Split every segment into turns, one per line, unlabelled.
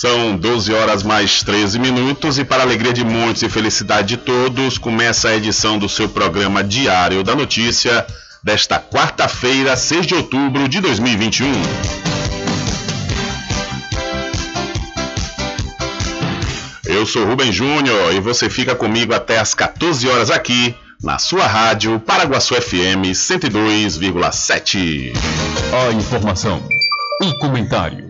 São 12 horas mais 13 minutos e para alegria de muitos e felicidade de todos, começa a edição do seu programa Diário da Notícia desta quarta-feira, 6 de outubro de 2021. Eu sou Rubem Júnior e você fica comigo até às 14 horas aqui na sua rádio Paraguaçu FM 102,7.
A informação, o comentário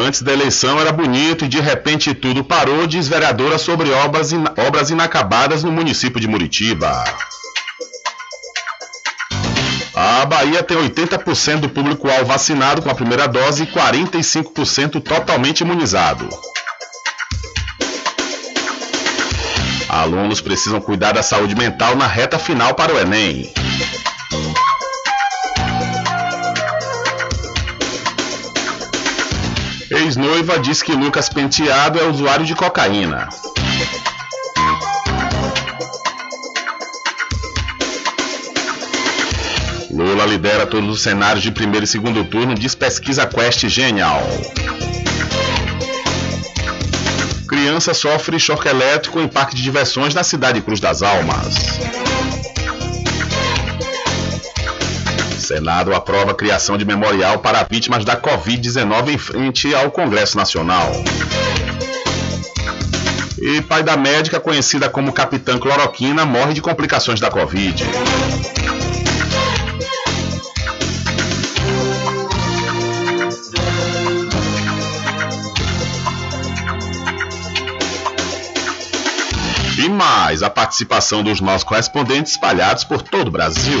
Antes da eleição era bonito e de repente tudo parou, diz vereadora sobre obras, in obras inacabadas no município de Muritiba. A Bahia tem 80% do público-alvo vacinado com a primeira dose e 45% totalmente imunizado. Alunos precisam cuidar da saúde mental na reta final para o Enem. Ex-noiva diz que Lucas Penteado é usuário de cocaína. Lula lidera todos os cenários de primeiro e segundo turno, diz pesquisa Quest Genial. Criança sofre choque elétrico em parque de diversões na cidade de Cruz das Almas. Senado aprova a criação de memorial para vítimas da Covid-19 em frente ao Congresso Nacional. E pai da médica, conhecida como Capitã Cloroquina, morre de complicações da Covid. E mais a participação dos nossos correspondentes espalhados por todo o Brasil.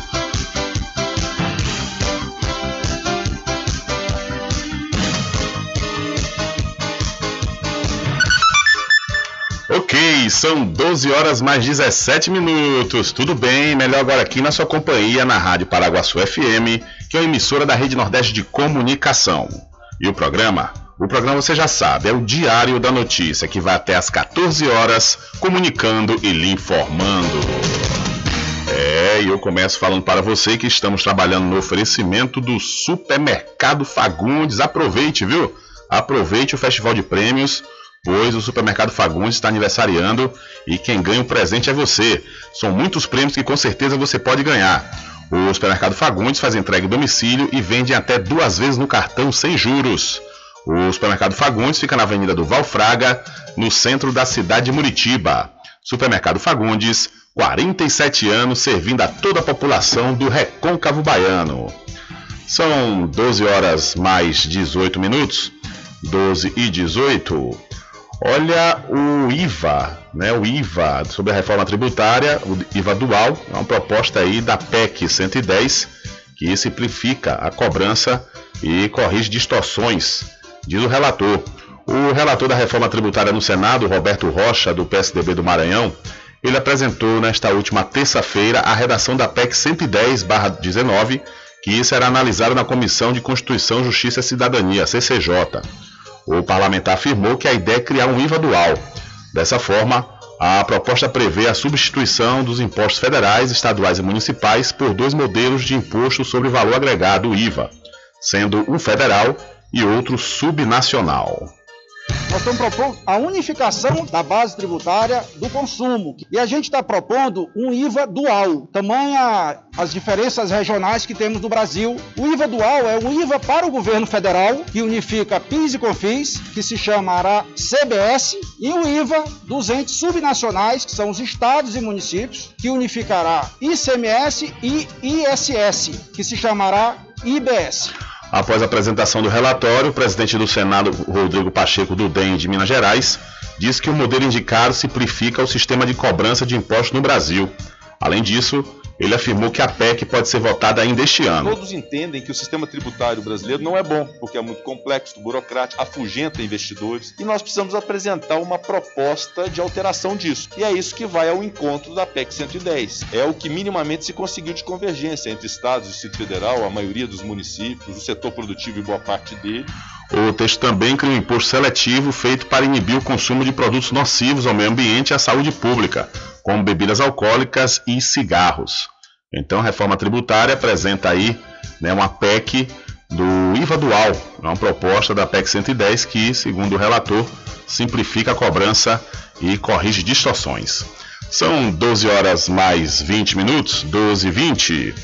Ok, são 12 horas mais 17 minutos. Tudo bem? Melhor agora aqui na sua companhia na Rádio Paraguaçu FM, que é uma emissora da Rede Nordeste de Comunicação. E o programa? O programa você já sabe, é o Diário da Notícia, que vai até às 14 horas, comunicando e lhe informando. É, e eu começo falando para você que estamos trabalhando no oferecimento do Supermercado Fagundes. Aproveite, viu? Aproveite o Festival de Prêmios pois o Supermercado Fagundes está aniversariando e quem ganha o presente é você. São muitos prêmios que com certeza você pode ganhar. O Supermercado Fagundes faz entrega em domicílio e vende até duas vezes no cartão sem juros. O Supermercado Fagundes fica na Avenida do Valfraga, no centro da cidade de Muritiba. Supermercado Fagundes, 47 anos servindo a toda a população do Recôncavo Baiano. São 12 horas mais 18 minutos. 12 e 18. Olha o IVA, né? O IVA sobre a reforma tributária, o IVA dual, é uma proposta aí da PEC 110 que simplifica a cobrança e corrige distorções, diz o relator. O relator da reforma tributária no Senado, Roberto Rocha, do PSDB do Maranhão, ele apresentou nesta última terça-feira a redação da PEC 110/19, que será analisada na Comissão de Constituição, Justiça e Cidadania, CCJ. O parlamentar afirmou que a ideia é criar um IVA dual. Dessa forma, a proposta prevê a substituição dos impostos federais, estaduais e municipais por dois modelos de imposto sobre valor agregado, IVA, sendo um federal e outro subnacional.
Nós estamos propondo a unificação da base tributária do consumo. E a gente está propondo um IVA dual, tamanha as diferenças regionais que temos no Brasil. O IVA dual é um IVA para o governo federal, que unifica PIS e COFINS, que se chamará CBS, e o IVA dos entes subnacionais, que são os estados e municípios, que unificará ICMS e ISS, que se chamará IBS.
Após a apresentação do relatório, o presidente do Senado, Rodrigo Pacheco do DEM de Minas Gerais, disse que o modelo indicado simplifica o sistema de cobrança de impostos no Brasil. Além disso, ele afirmou que a PEC pode ser votada ainda este ano.
Todos entendem que o sistema tributário brasileiro não é bom, porque é muito complexo, burocrático, afugenta investidores, e nós precisamos apresentar uma proposta de alteração disso. E é isso que vai ao encontro da PEC 110. É o que minimamente se conseguiu de convergência entre estados Distrito Federal, a maioria dos municípios, o setor produtivo e boa parte dele,
o texto também cria um imposto seletivo feito para inibir o consumo de produtos nocivos ao meio ambiente e à saúde pública, como bebidas alcoólicas e cigarros. Então, a reforma tributária apresenta aí né, uma PEC do IVA dual, uma proposta da PEC 110 que, segundo o relator, simplifica a cobrança e corrige distorções. São 12 horas mais 20 minutos, 12 e 20.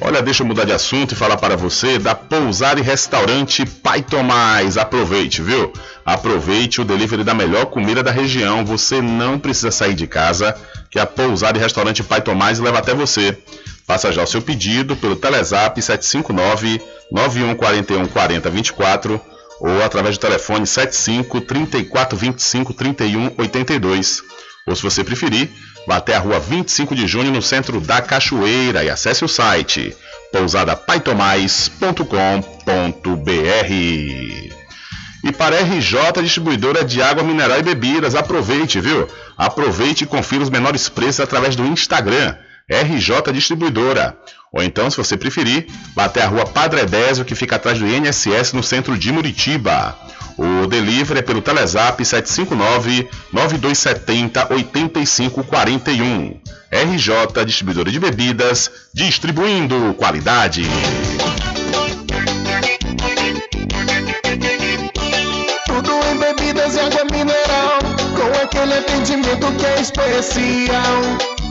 Olha, deixa eu mudar de assunto e falar para você da Pousar e Restaurante Pai Tomás. Aproveite, viu? Aproveite o delivery da melhor comida da região. Você não precisa sair de casa, que a Pousar e Restaurante Pai Tomás leva até você. Faça já o seu pedido pelo Telezap 759 9141 4024 ou através do telefone 75 3425 3182. Ou se você preferir, Vá até a rua 25 de junho no centro da Cachoeira e acesse o site pousadapaitomais.com.br. E para RJ Distribuidora de Água Mineral e Bebidas, aproveite, viu? Aproveite e confira os menores preços através do Instagram, RJ Distribuidora. Ou então, se você preferir, vá até a rua Padre Edésio, que fica atrás do INSS no centro de Muritiba. O delivery é pelo Telezap 759-9270-8541. RJ Distribuidora de Bebidas, distribuindo qualidade.
Tudo em bebidas e água mineral, com aquele atendimento que é especial.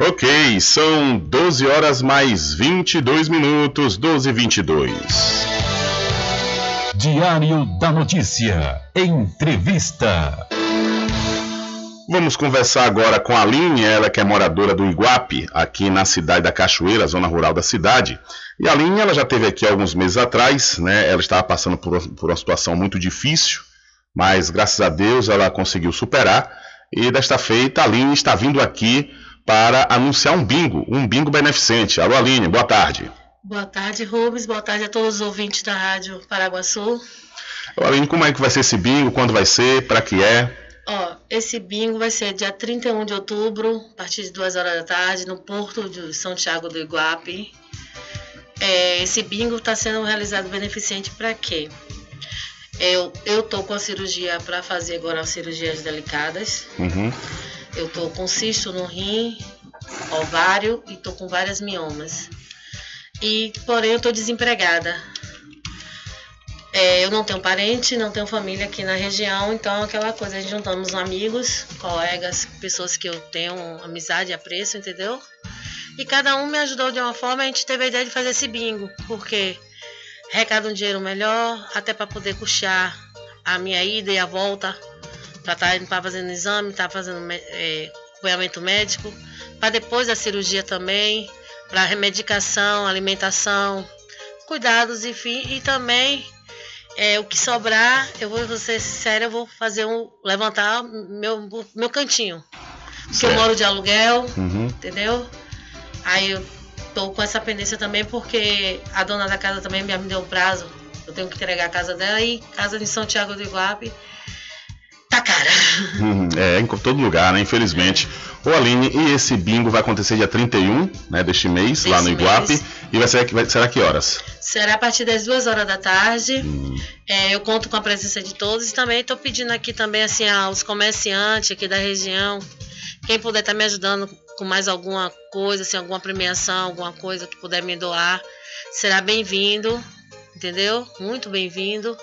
Ok, são 12 horas mais 22 minutos, 12 e 22.
Diário da Notícia. Entrevista.
Vamos conversar agora com a Aline, ela que é moradora do Iguape, aqui na cidade da Cachoeira, zona rural da cidade. E a Aline, ela já esteve aqui alguns meses atrás, né? Ela estava passando por, por uma situação muito difícil, mas graças a Deus ela conseguiu superar. E desta feita, a Aline está vindo aqui para anunciar um bingo, um bingo beneficente. Alô, Aline, boa tarde.
Boa tarde, Rubens. Boa tarde a todos os ouvintes da Rádio Paraguaçu.
Aline, como é que vai ser esse bingo? Quando vai ser? Para que é?
Ó, esse bingo vai ser dia 31 de outubro, a partir de 2 horas da tarde, no Porto de São Tiago do Iguape. É, esse bingo está sendo realizado beneficente para quê? Eu, eu tô com a cirurgia para fazer agora cirurgias delicadas.
Uhum.
Eu tô com cisto no rim, ovário e tô com várias miomas e porém eu estou desempregada. É, eu não tenho parente, não tenho família aqui na região, então aquela coisa, a gente juntamos amigos, colegas, pessoas que eu tenho amizade e apreço, entendeu? E cada um me ajudou de uma forma, a gente teve a ideia de fazer esse bingo, porque recado um dinheiro melhor, até para poder custear a minha ida e a volta, para estar tá para fazendo exame, estar tá fazendo é, acompanhamento médico, para depois da cirurgia também, para remedicação, alimentação, cuidados, enfim, e também é, o que sobrar, eu vou, vou ser sincera, eu vou fazer um levantar meu, meu cantinho. Porque eu moro de aluguel,
uhum.
entendeu? Aí eu tô com essa pendência também porque a dona da casa também me deu um prazo. Eu tenho que entregar a casa dela e casa de São Tiago do Iguape. Tá cara.
Hum, é, em todo lugar, né? Infelizmente. Ô Aline, e esse bingo vai acontecer dia 31 né, deste mês,
Desse
lá no Iguape.
mês.
E vai ser, vai, será que horas?
Será a partir das duas horas da tarde. É, eu conto com a presença de todos e também estou pedindo aqui também assim aos comerciantes aqui da região, quem puder estar me ajudando com mais alguma coisa, assim, alguma premiação, alguma coisa que puder me doar, será bem-vindo, entendeu? Muito bem-vindo.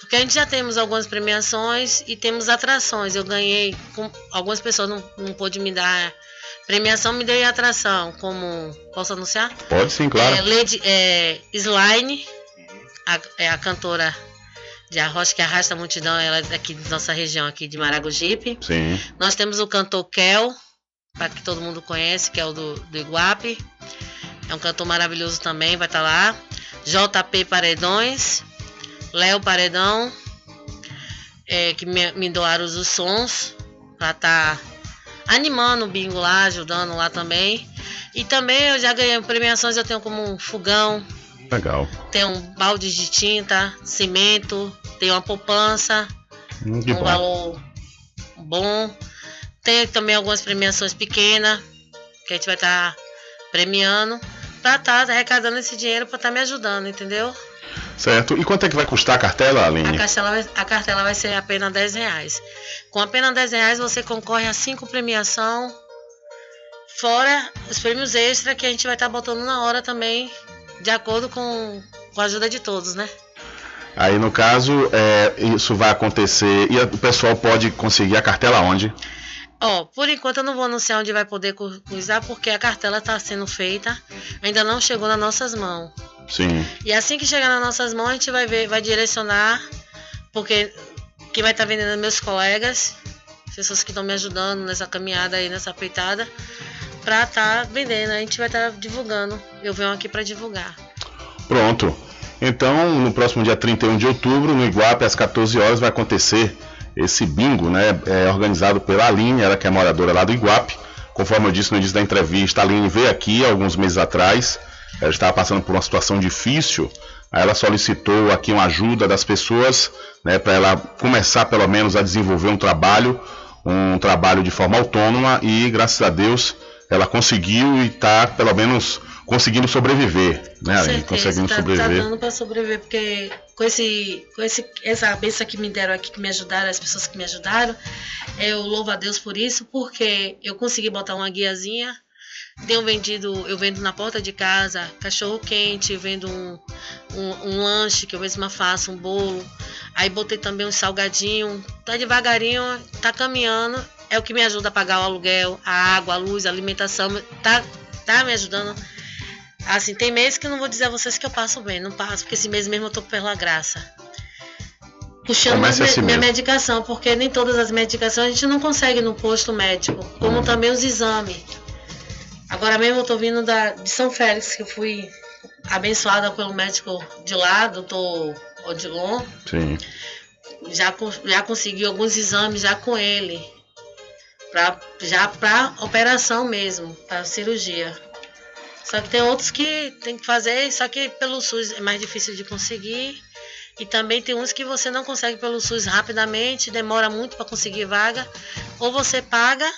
Porque a gente já temos algumas premiações e temos atrações. Eu ganhei, com, algumas pessoas não, não pôde me dar premiação, me deu atração, como posso anunciar?
Pode sim, claro.
É, Lady é, Slime, a, é a cantora de arroz que arrasta a multidão, ela é daqui de nossa região aqui de Maragogipe.
Sim.
Nós temos o cantor Kel, para que todo mundo conhece, que é o do, do Iguape. É um cantor maravilhoso também, vai estar lá. JP Paredões, Léo Paredão, é, que me, me doaram os sons para estar animando o bingo lá, ajudando lá também. E também eu já ganhei premiações, eu tenho como um fogão,
Legal.
tenho um balde de tinta, cimento, tenho uma poupança,
Hum, que
um
bom.
valor bom. Tem também algumas premiações pequenas que a gente vai estar premiando para estar arrecadando esse dinheiro para estar me ajudando, entendeu?
Certo. E quanto é que vai custar a cartela,
A
Aline?
cartela, vai, a cartela vai ser apenas 10 reais. Com apenas 10 reais você concorre a cinco premiação, fora os prêmios extra que a gente vai estar botando na hora também, de acordo com, com a ajuda de todos, né?
Aí, no caso, é, isso vai acontecer e a- o pessoal pode conseguir a cartela onde?
Ó, por enquanto eu não vou anunciar onde vai poder usar, porque a cartela está sendo feita, ainda não chegou nas nossas mãos.
Sim.
E assim que chegar nas nossas mãos, a gente vai ver, vai direcionar, porque quem vai estar vendendo é meus colegas, pessoas que estão me ajudando nessa caminhada aí, nessa peitada, pra estar vendendo. A gente vai estar divulgando. Eu venho aqui para divulgar.
Pronto. Então, no próximo dia 31 de outubro, no Iguape, às 14 horas, vai acontecer esse bingo, né? É organizado pela Aline, ela que é moradora lá do Iguape. Conforme eu disse no início da entrevista, a Aline veio aqui alguns meses atrás. Ela estava passando por uma situação difícil. Aí ela solicitou aqui uma ajuda das pessoas, né, para ela começar pelo menos a desenvolver um trabalho, um trabalho de forma autônoma e graças a Deus ela conseguiu e está pelo menos conseguindo sobreviver, né, Aline? Conseguindo
tá, tá
sobreviver.
dando para sobreviver, porque com esse, com esse, essa benção que me deram aqui, que me ajudaram, as pessoas que me ajudaram, eu louvo a Deus por isso, porque eu consegui botar uma guiazinha. Tenho vendido, eu vendo na porta de casa cachorro quente, vendo um, um, um lanche que eu mesma faço, um bolo. Aí botei também um salgadinho. Tá devagarinho, tá caminhando. É o que me ajuda a pagar o aluguel, a água, a luz, a alimentação. Tá, tá me ajudando Assim, tem meses que eu não vou dizer a vocês que eu passo bem, não passo, porque esse mês mesmo eu tô pela graça. Puxando minha,
assim
minha medicação, porque nem todas as medicações a gente não consegue no posto médico, como também os exames. Agora mesmo eu tô vindo da, de São Félix, que eu fui abençoada pelo médico de lá, doutor Odilon.
Sim.
Já, já consegui alguns exames já com ele. Pra, já para operação mesmo, para cirurgia. Só que tem outros que tem que fazer, só que pelo SUS é mais difícil de conseguir. E também tem uns que você não consegue pelo SUS rapidamente, demora muito para conseguir vaga. Ou você paga,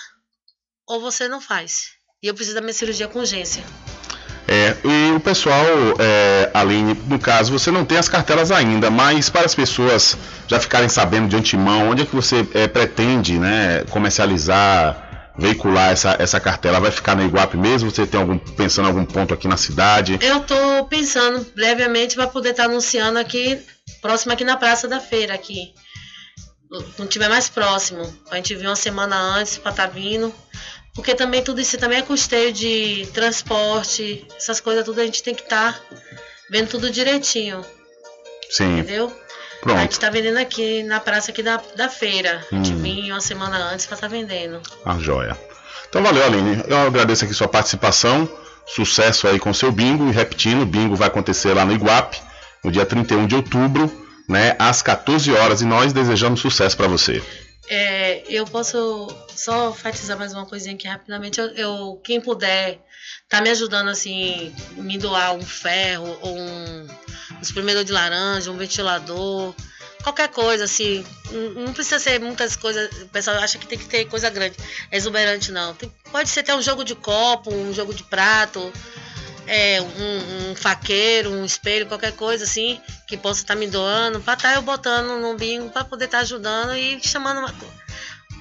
ou você não faz. E eu preciso da minha cirurgia com urgência.
É, e o pessoal, é, Aline, no caso, você não tem as cartelas ainda, mas para as pessoas já ficarem sabendo de antemão, onde é que você é, pretende né, comercializar, veicular essa, essa cartela? Vai ficar na Iguape mesmo? Você tem algum pensando em algum ponto aqui na cidade?
Eu tô pensando brevemente para poder estar anunciando aqui, próximo aqui na Praça da Feira, aqui. Quando tiver mais próximo, a gente vir uma semana antes para estar vindo. Porque também tudo isso também é custeio de transporte, essas coisas tudo a gente tem que estar vendo tudo direitinho,
Sim,
entendeu? A
pronto.
gente tá vendendo aqui na praça aqui da, da feira. A gente
Hum.
vir uma semana antes para estar vendendo.
A joia. Então valeu, Aline. Eu agradeço aqui sua participação. Sucesso aí com seu bingo. E repetindo, o bingo vai acontecer lá no Iguape, no dia 31 de outubro, né, às 14 horas. E nós desejamos sucesso para você.
É, eu posso só enfatizar mais uma coisinha aqui rapidamente. Eu, eu- quem puder tá me ajudando assim, me doar um ferro ou um, espremedor de laranja, um ventilador, qualquer coisa, assim. Não, precisa ser muitas coisas. O pessoal acha que tem que ter coisa grande, exuberante, não. Tem- pode ser até um jogo de copo, um jogo de prato, é, um, um faqueiro, um espelho, qualquer coisa assim, que possa estar me doando, pra estar eu botando no bingo, pra poder estar ajudando e chamando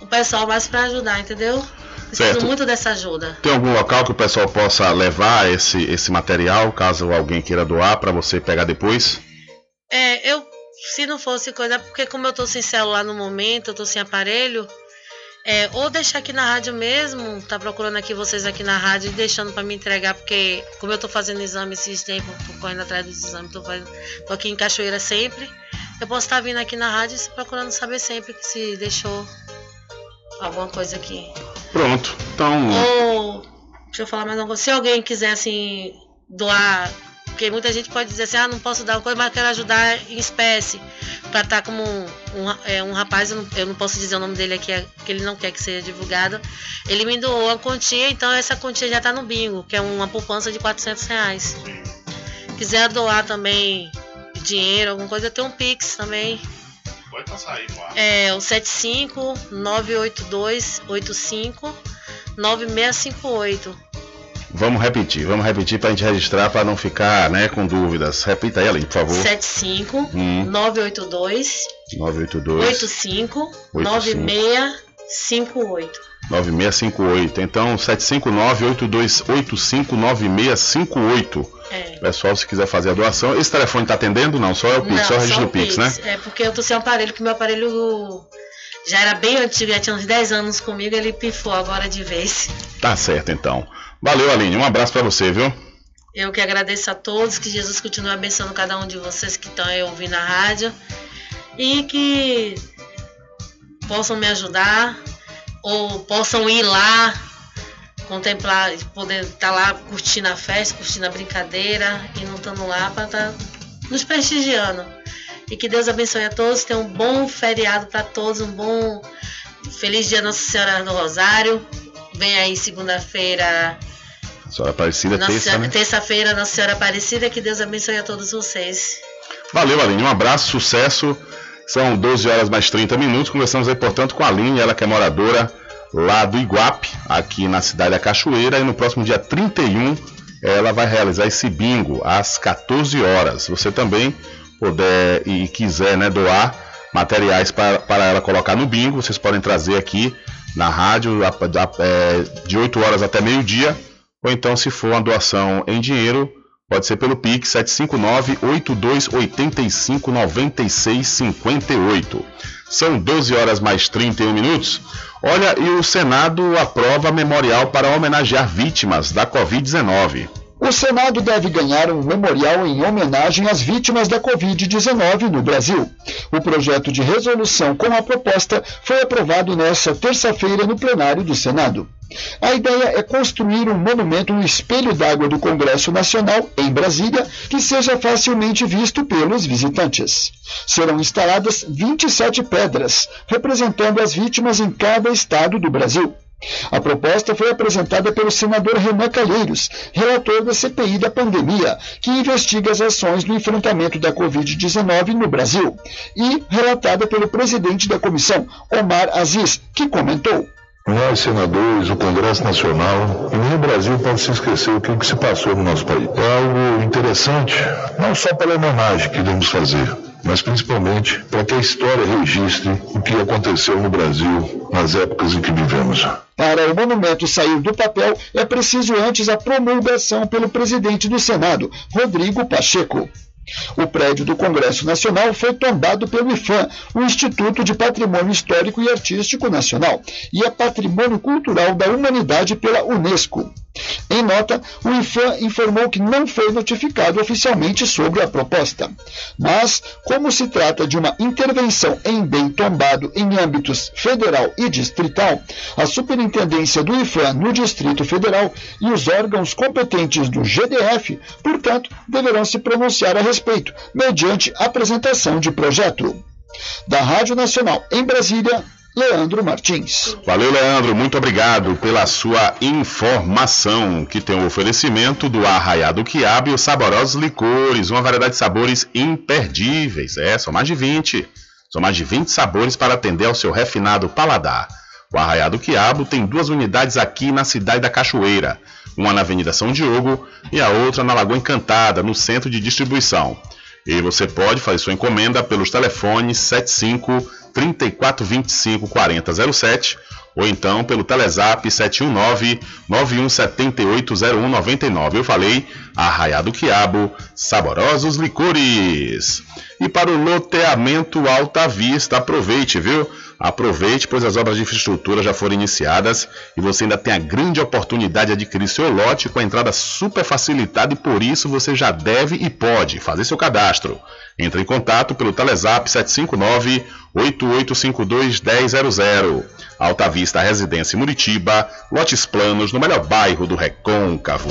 o pessoal mais pra ajudar, entendeu? Preciso muito dessa ajuda.
Tem algum local que o pessoal possa levar esse, esse material, caso alguém queira doar, para você pegar depois?
É, eu, se não fosse coisa, porque como eu tô sem celular no momento, eu tô sem aparelho, é, ou deixar aqui na rádio mesmo, tá procurando aqui vocês aqui na rádio e deixando pra me entregar, porque como eu tô fazendo exame esses tempos, tô correndo atrás dos exames, tô, fazendo, tô aqui em Cachoeira sempre, eu posso estar vindo aqui na rádio e procurando saber sempre que se deixou alguma coisa aqui.
Pronto. Então,
Ou, deixa eu falar mais uma coisa. Se alguém quiser, assim, doar, porque muita gente pode dizer assim, ah, não posso dar uma coisa, mas quero ajudar em espécie. Pra estar como um, um, é, um rapaz, eu não, eu não posso dizer o nome dele aqui, é, que ele não quer que seja divulgado. Ele me doou uma quantia, então essa quantia já tá no bingo, que é uma poupança de 400 reais. Quiser doar também dinheiro, alguma coisa, tem um Pix também.
Pode passar aí, Moá.
É o 75 982 85 9658.
Vamos repetir, vamos repetir para a gente registrar para não ficar né, com dúvidas. Repita aí, Aline, por favor.
75
Hum.
982
982
85 9658.
9658. Então, 759-8285-9658.
É.
Pessoal, se quiser fazer a doação. Esse telefone está atendendo? Não, só é o Pix,
Não,
só o registro do Pix, né?
É porque eu tô sem um aparelho, que meu aparelho já era bem antigo, já tinha uns 10 anos comigo, ele pifou agora de vez.
Tá certo, então. Valeu, Aline. Um abraço para você, viu?
Eu que agradeço a todos, que Jesus continue abençoando cada um de vocês que estão aí ouvindo a rádio e que possam me ajudar ou possam ir lá, contemplar, poder estar lá curtindo a festa, curtindo a brincadeira e não estando lá para estar nos prestigiando. E que Deus abençoe a todos, tenha um bom feriado para todos, um bom feliz dia Nossa Senhora do Rosário. Vem aí segunda-feira
Senhora Aparecida, terça, né?
Terça-feira, Nossa Senhora Aparecida, que Deus abençoe a todos vocês.
Valeu, Aline. Um abraço, sucesso. São 12 horas mais 30 minutos. Conversamos aí, portanto, com a Aline, ela que é moradora lá do Iguape, aqui na cidade da Cachoeira. E no próximo dia 31, ela vai realizar esse bingo às 14 horas. Você também puder e quiser né, doar materiais para, para ela colocar no bingo, vocês podem trazer aqui na rádio é, de 8 horas até meio-dia. Ou então, se for uma doação em dinheiro, Pode ser pelo Pix 759-8285-9658. São 12 horas mais 31 minutos. Olha, e o Senado aprova memorial para homenagear vítimas da Covid-19.
O Senado deve ganhar um memorial em homenagem às vítimas da Covid-19 no Brasil. O projeto de resolução com a proposta foi aprovado nesta terça-feira no plenário do Senado. A ideia é construir um monumento no espelho d'água do Congresso Nacional, em Brasília, que seja facilmente visto pelos visitantes. Serão instaladas 27 pedras, representando as vítimas em cada estado do Brasil. A proposta foi apresentada pelo senador Renan Calheiros, relator da CPI da pandemia, que investiga as ações no enfrentamento da Covid-19 no Brasil, e relatada pelo presidente da comissão, Omar Aziz, que comentou.
Nós, senadores, o Congresso Nacional e nem o Brasil pode se esquecer o que, que se passou no nosso país. É algo interessante, não só pela homenagem que devemos fazer, mas principalmente para que a história registre o que aconteceu no Brasil nas épocas em que vivemos.
Para o monumento sair do papel, é preciso antes a promulgação pelo presidente do Senado, Rodrigo Pacheco. O prédio do Congresso Nacional foi tombado pelo IFAM, o Instituto de Patrimônio Histórico e Artístico Nacional, e é Patrimônio Cultural da Humanidade pela Unesco. Em nota, o IFAM informou que não foi notificado oficialmente sobre a proposta. Mas, como se trata de uma intervenção em bem tombado em âmbitos federal e distrital, a Superintendência do IFAM no Distrito Federal e os órgãos competentes do GDF, portanto, deverão se pronunciar a respeito, mediante apresentação de projeto. Da Rádio Nacional em Brasília, Leandro Martins.
Valeu, Leandro. Muito obrigado pela sua informação, que tem o oferecimento do Arraiado Quiabo e os saborosos licores, uma variedade de sabores imperdíveis. É, são mais de 20. São mais de 20 sabores para atender ao seu refinado paladar. O Arraiá do Quiabo tem duas unidades aqui na cidade da Cachoeira, uma na Avenida São Diogo e a outra na Lagoa Encantada, no centro de distribuição. E você pode fazer sua encomenda pelos telefones 75 3425 4007 ou então pelo Telezap 719 91780199. Eu falei Arraiá do Quiabo, saborosos licores. E para o loteamento Alta Vista, aproveite, viu? Aproveite, pois as obras de infraestrutura já foram iniciadas e você ainda tem a grande oportunidade de adquirir seu lote com a entrada super facilitada e por isso você já deve e pode fazer seu cadastro. Entre em contato pelo Telezap 759 8852 1000. Alta Vista Residência Muritiba, lotes planos no melhor bairro do Recôncavo.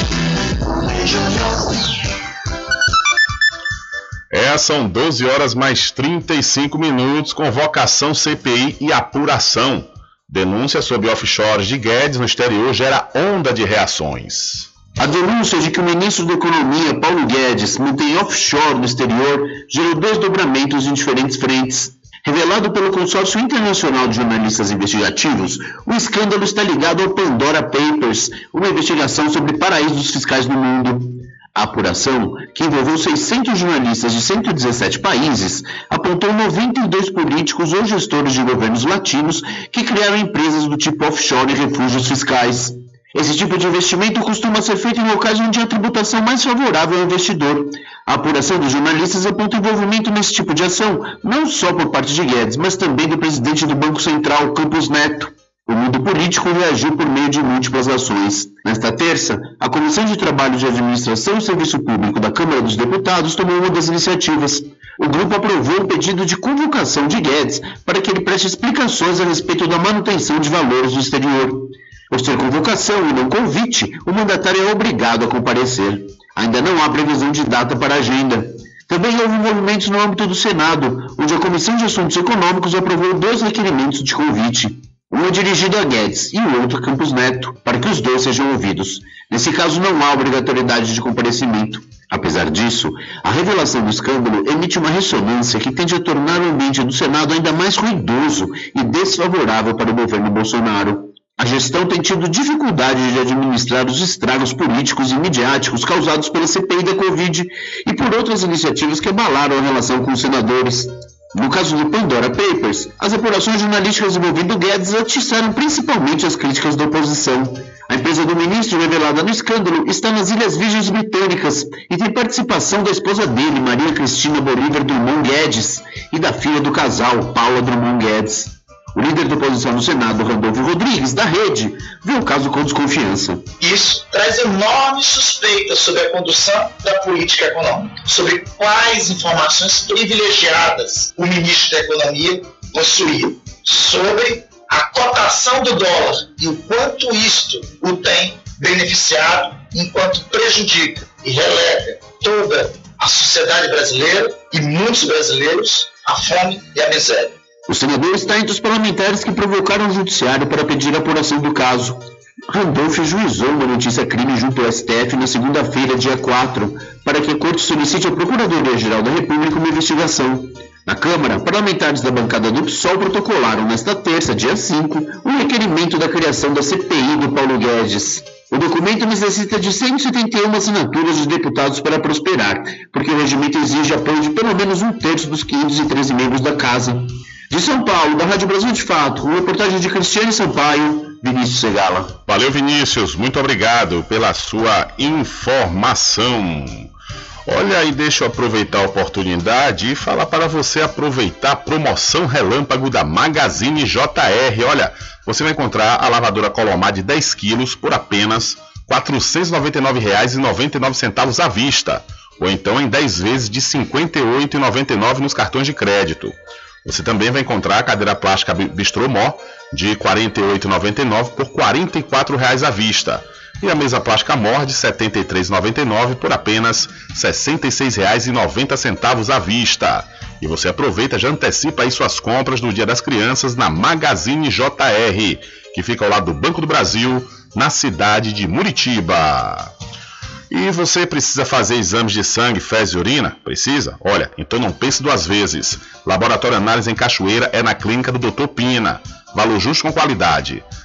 É, são 12 horas mais 35 minutos, convocação CPI e apuração. Denúncia sobre offshores de Guedes no exterior gera onda de reações.
A denúncia de que o ministro da Economia, Paulo Guedes, mantém offshore no exterior gerou desdobramentos em diferentes frentes. Revelado pelo Consórcio Internacional de Jornalistas Investigativos, o escândalo está ligado ao Pandora Papers, uma investigação sobre paraísos fiscais no mundo. A apuração, que envolveu 600 jornalistas de 117 países, apontou 92 políticos ou gestores de governos latinos que criaram empresas do tipo offshore e refúgios fiscais. Esse tipo de investimento costuma ser feito em locais onde a tributação mais favorável ao investidor. A apuração dos jornalistas aponta envolvimento nesse tipo de ação, não só por parte de Guedes, mas também do presidente do Banco Central, Campos Neto. O mundo político reagiu por meio de múltiplas ações. Nesta terça, a Comissão de Trabalho de Administração e Serviço Público da Câmara dos Deputados tomou uma das iniciativas. O grupo aprovou o pedido de convocação de Guedes para que ele preste explicações a respeito da manutenção de valores do exterior. Por ser convocação e não convite, o mandatário é obrigado a comparecer. Ainda não há previsão de data para a agenda. Também houve movimentos no âmbito do Senado, onde a Comissão de Assuntos Econômicos aprovou dois requerimentos de convite. Um é dirigido a Guedes e o outro a Campos Neto, para que os dois sejam ouvidos. Nesse caso, não há obrigatoriedade de comparecimento. Apesar disso, a revelação do escândalo emite uma ressonância que tende a tornar o ambiente do Senado ainda mais ruidoso e desfavorável para o governo Bolsonaro. A gestão tem tido dificuldade de administrar os estragos políticos e midiáticos causados pela CPI da Covid e por outras iniciativas que abalaram a relação com os senadores. No caso do Pandora Papers, as apurações jornalísticas envolvendo Guedes atiçaram principalmente as críticas da oposição. A empresa do ministro revelada no escândalo está nas Ilhas Virgens Britânicas e tem participação da esposa dele, Maria Cristina Bolívar Drummond Guedes, e da filha do casal, Paula Drummond Guedes. O líder da oposição no Senado, Randolfo Rodrigues, da Rede, viu o caso com desconfiança.
Isso traz enormes suspeitas sobre a condução da política econômica, sobre quais informações privilegiadas o ministro da Economia possuía, sobre a cotação do dólar e o quanto isto o tem beneficiado, enquanto prejudica e relega toda a sociedade brasileira e muitos brasileiros à fome e à miséria.
O senador está entre os parlamentares que provocaram o judiciário para pedir a apuração do caso. Randolph juizou uma notícia crime junto ao STF na segunda-feira, dia 4, para que a Corte solicite à Procuradoria-Geral da República uma investigação. Na Câmara, parlamentares da bancada do PSOL protocolaram nesta terça, dia 5, um requerimento da criação da CPI do Paulo Guedes. O documento necessita de 171 assinaturas dos deputados para prosperar, porque o regimento exige apoio de pelo menos um terço dos 513 membros da Casa. De São Paulo, da Rádio Brasil de Fato, uma reportagem de Cristiane Sampaio, Vinícius Segala.
Valeu, Vinícius. Muito obrigado pela sua informação. Olha, e deixa eu aproveitar a oportunidade e falar para você aproveitar a promoção relâmpago da Magazine JR. Olha, você vai encontrar a lavadora Colomar de 10 quilos por apenas R$ 499,99 à vista ou então em 10 vezes de R$ 58,99 nos cartões de crédito. Você também vai encontrar a cadeira plástica Bistrô Mó de R$ 48,99 por R$ 44,00 à vista. E a mesa plástica Mor de R$ 73,99 por apenas R$ 66,90 à vista. E você aproveita e já antecipa aí suas compras do Dia das Crianças na Magazine JR, que fica ao lado do Banco do Brasil, na cidade de Muritiba. E você precisa fazer exames de sangue, fezes e urina? Precisa? Olha, então não pense duas vezes. Laboratório Análise em Cachoeira é na clínica do Dr. Pina. Valor justo com qualidade.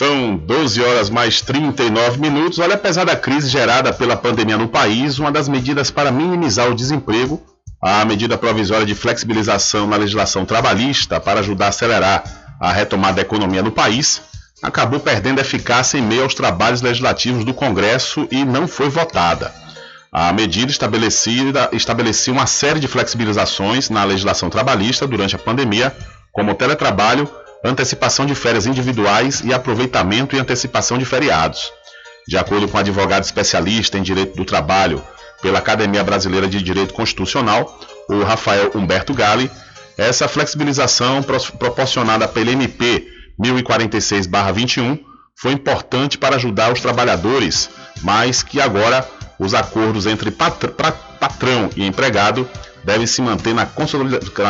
São 12 horas mais 39 minutos. Olha, apesar da crise gerada pela pandemia no país, uma das medidas para minimizar o desemprego, a medida provisória de flexibilização na legislação trabalhista para ajudar a acelerar a retomada da economia no país, acabou perdendo eficácia em meio aos trabalhos legislativos do Congresso e não foi votada. A medida estabelecida estabelecia uma série de flexibilizações na legislação trabalhista durante a pandemia, como o teletrabalho, antecipação de férias individuais e aproveitamento e antecipação de feriados. De acordo com o advogado especialista em direito do trabalho pela Academia Brasileira de Direito Constitucional, o Rafael Humberto Gali, essa flexibilização proporcionada pela MP 1046-21 foi importante para ajudar os trabalhadores, mas que agora os acordos entre patrão e empregado devem se manter na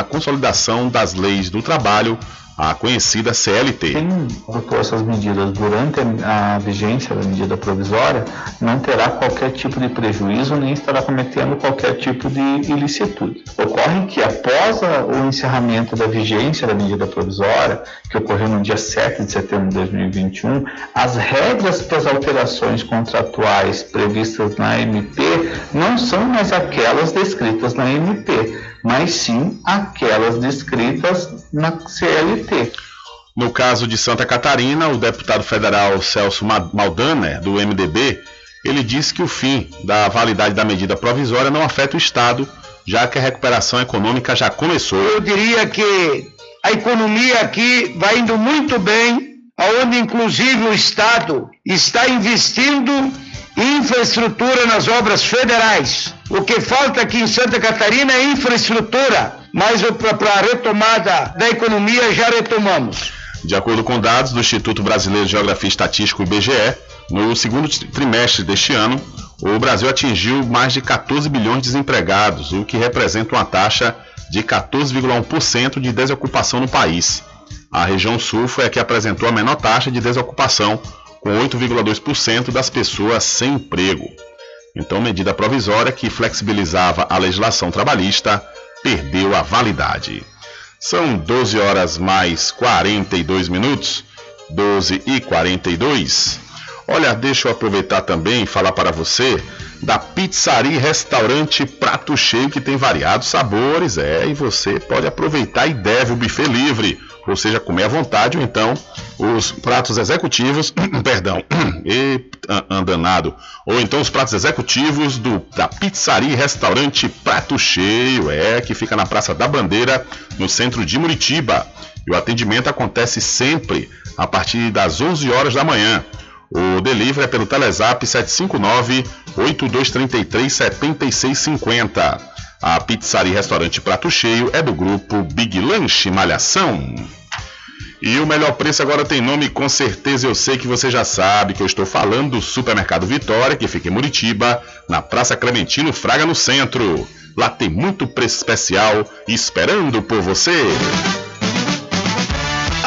consolidação das leis do trabalho a conhecida CLT.
Quem adotou essas medidas durante a vigência da medida provisória não terá qualquer tipo de prejuízo nem estará cometendo qualquer tipo de ilicitude. Ocorre que após o encerramento da vigência da medida provisória, que ocorreu no dia 7 de setembro de 2021, as regras para as alterações contratuais previstas na MP não são mais aquelas descritas na MP mas sim aquelas descritas na CLT.
No caso de Santa Catarina, o deputado federal Celso Maldaner, do MDB, ele disse que o fim da validade da medida provisória não afeta o Estado, já que a recuperação econômica já começou.
Eu diria que a economia aqui vai indo muito bem, aonde inclusive o Estado está investindo infraestrutura nas obras federais. O que falta aqui em Santa Catarina é infraestrutura, mas para a retomada da economia já retomamos.
De acordo com dados do Instituto Brasileiro de Geografia e Estatística, IBGE, no segundo trimestre deste ano, o Brasil atingiu mais de 14 bilhões de desempregados, o que representa uma taxa de 14,1% de desocupação no país. A região sul foi a que apresentou a menor taxa de desocupação, com 8,2% das pessoas sem emprego. Então, medida provisória que flexibilizava a legislação trabalhista perdeu a validade. São 12 horas mais 42 minutos, 12 e 42. Olha, deixa eu aproveitar também e falar para você da Pizzaria Restaurante Prato Cheio, que tem variados sabores, é, e você pode aproveitar e deve o buffet livre ou seja, comer à vontade, ou então os pratos executivos, perdão, e andanado, ou então os pratos executivos do, da pizzaria e restaurante Prato Cheio, é, que fica na Praça da Bandeira, no centro de Muritiba. E o atendimento acontece sempre a partir das 11 horas da manhã. O delivery é pelo Telezap 759 8233 7650. A pizzaria e restaurante Prato Cheio é do grupo Big Lanche Malhação. E o melhor preço agora tem nome, com certeza eu sei que você já sabe que eu estou falando do Supermercado Vitória, que fica em Muritiba, na Praça Clementino Fraga, no centro. Lá tem muito preço especial esperando por você.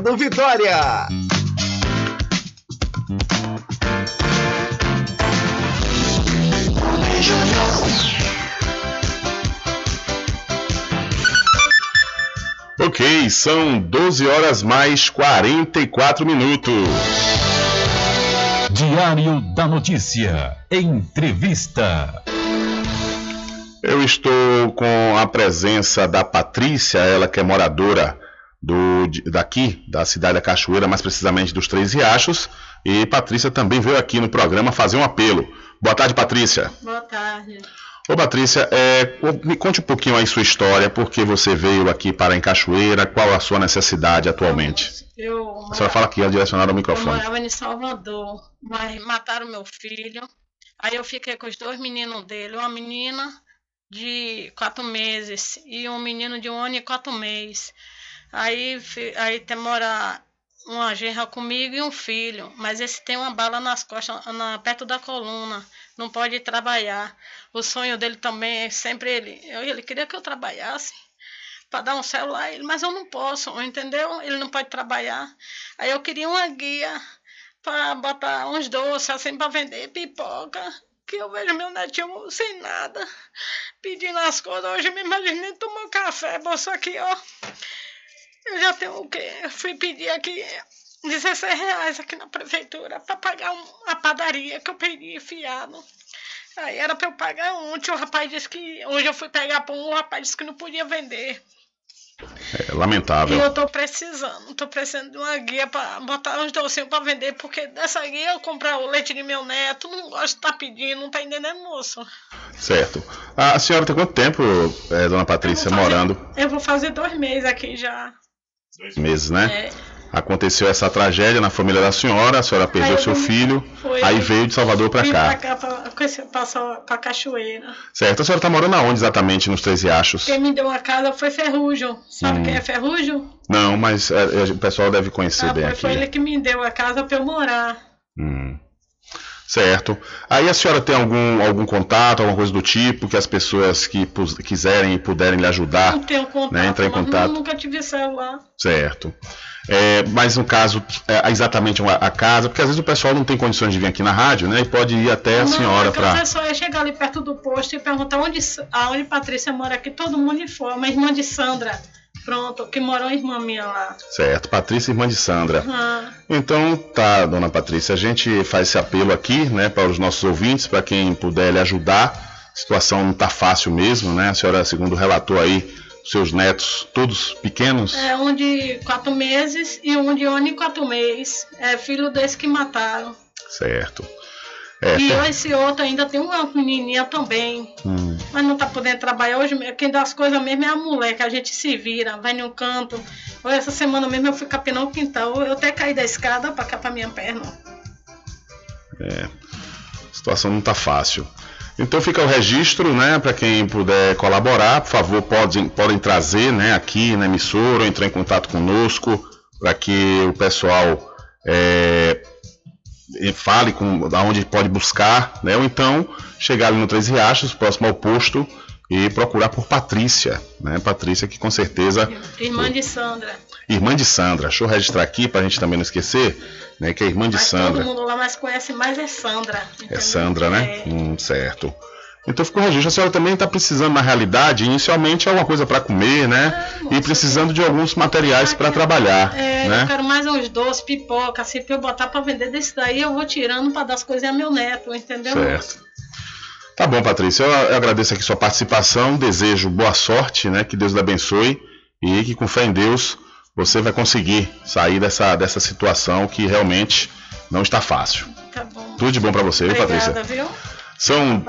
Vitória.
Ok, são 12 horas mais 44 minutos.
Diário da Notícia. Entrevista.
Eu estou com a presença da Patrícia, ela que é moradora do, daqui, da cidade da Cachoeira, mais precisamente dos Três Riachos. E Patrícia também veio aqui no programa fazer um apelo. Boa tarde, Patrícia.
Boa tarde.
Ô, Patrícia, é, me conte um pouquinho aí sua história, por que você veio aqui para em Cachoeira, qual a sua necessidade atualmente?
Eu,
A senhora fala aqui, direcionada ao
eu
microfone.
morava em Salvador, mas mataram meu filho. Aí eu fiquei com os dois meninos dele, uma menina de quatro meses e um menino de um ano e quatro meses. Aí, aí tem mora uma genra comigo e um filho, mas esse tem uma bala nas costas, na, perto da coluna, não pode trabalhar. O sonho dele também é sempre ele. eu- Ele queria que eu trabalhasse para dar um celular ele, mas eu não posso, entendeu? Ele não pode trabalhar. Aí eu queria uma guia para botar uns doces assim para vender pipoca. Que eu vejo meu netinho sem nada, pedindo as coisas. Hoje me imaginei tomar café, bolsa aqui, ó. Eu já tenho o quê? Eu fui pedir aqui 16 reais aqui na prefeitura para pagar a padaria que eu pedi fiado. Aí era para eu pagar ontem, o rapaz disse que. Hoje eu fui pegar pão, o rapaz disse que não podia vender.
É
E
lamentável.
eu tô precisando, tô precisando de uma guia para botar uns docinhos para vender, porque dessa guia eu comprar o leite de meu neto, não gosto de estar pedindo, não tá entendendo, moço?
Certo. A senhora tem quanto tempo, é, dona Patrícia, morando?
Eu vou fazer dois meses aqui já.
Dois meses, né?
É.
Aconteceu essa tragédia na família da senhora, a senhora perdeu
eu
seu filho,
foi-
aí veio de Salvador para cá.
pra cá, pra, Cachoeira.
Certo. A senhora está morando aonde exatamente nos Três Riachos?
Quem me deu a casa foi Ferrugem. Sabe
Hum.
quem é Ferrugem?
Não, mas é, é, o pessoal deve conhecer
Ah,
bem
foi,
aqui.
foi ele que me deu a casa pra eu morar.
Hum. Certo. Aí a senhora tem algum, algum contato, alguma coisa do tipo, que as pessoas que quiserem e puderem lhe ajudar,
não tenho contato,
né, entrar em contato?
nunca tive celular.
Certo. É, mas no caso, é, exatamente a, casa, porque às vezes o pessoal não tem condições de vir aqui na rádio, né? E pode ir até a
não,
senhora
é que
para.
é só eu chegar ali perto do posto e perguntar onde, aonde Patrícia mora aqui, todo mundo informa. A irmã de Sandra, pronto, que morou uma irmã minha lá.
Certo, Patrícia, irmã de Sandra.
Ah,
Então, tá, dona Patrícia, a gente faz esse apelo aqui, né, para os nossos ouvintes, para quem puder lhe ajudar. A situação não tá fácil mesmo, né? A senhora, segundo relatou aí, seus netos todos pequenos.
é um de quatro meses e um de um e quatro meses. É filho desse que mataram.
Certo. É,
e esse outro ainda tem uma menininha também.
Hum,
Mas não tá podendo trabalhar hoje. Quem dá as coisas mesmo é a mulher, que a gente se vira, vai num canto. Ou essa semana mesmo eu fui capinar o quintal. Eu até caí da escada pra cá pra minha perna.
é, a situação não tá fácil. Então fica o registro, né, para quem puder colaborar, por favor, podem, podem trazer, né, aqui na emissora, ou entrar em contato conosco, para que o pessoal é, fale com aonde pode buscar, né, ou então chegar ali no Três Riachos, próximo ao posto, e procurar por Patrícia, né, Patrícia que com certeza
Irmã de Sandra.
irmã de Sandra. Deixa eu registrar aqui para a gente também não esquecer, né, que é irmã de
Mas
Sandra.
todo mundo lá mais conhece mais é Sandra.
É Sandra, né?
É.
Hum, certo. Então ficou o registro. A senhora também está precisando, na realidade, inicialmente alguma coisa para comer, né? e precisando de alguns materiais para trabalhar,
É, eu
né?
quero mais uns doces, pipoca, assim, pra eu botar pra vender desse daí, eu vou tirando pra dar as coisas a meu neto, entendeu?
Certo. Tá bom, Patrícia. Eu, eu agradeço aqui sua participação. Desejo boa sorte, né? Que Deus lhe abençoe e que com fé em Deus você vai conseguir sair dessa, dessa situação que realmente não está fácil.
Tá bom.
Tudo de bom para você, viu,
Obrigada,
Patrícia?
viu?
São.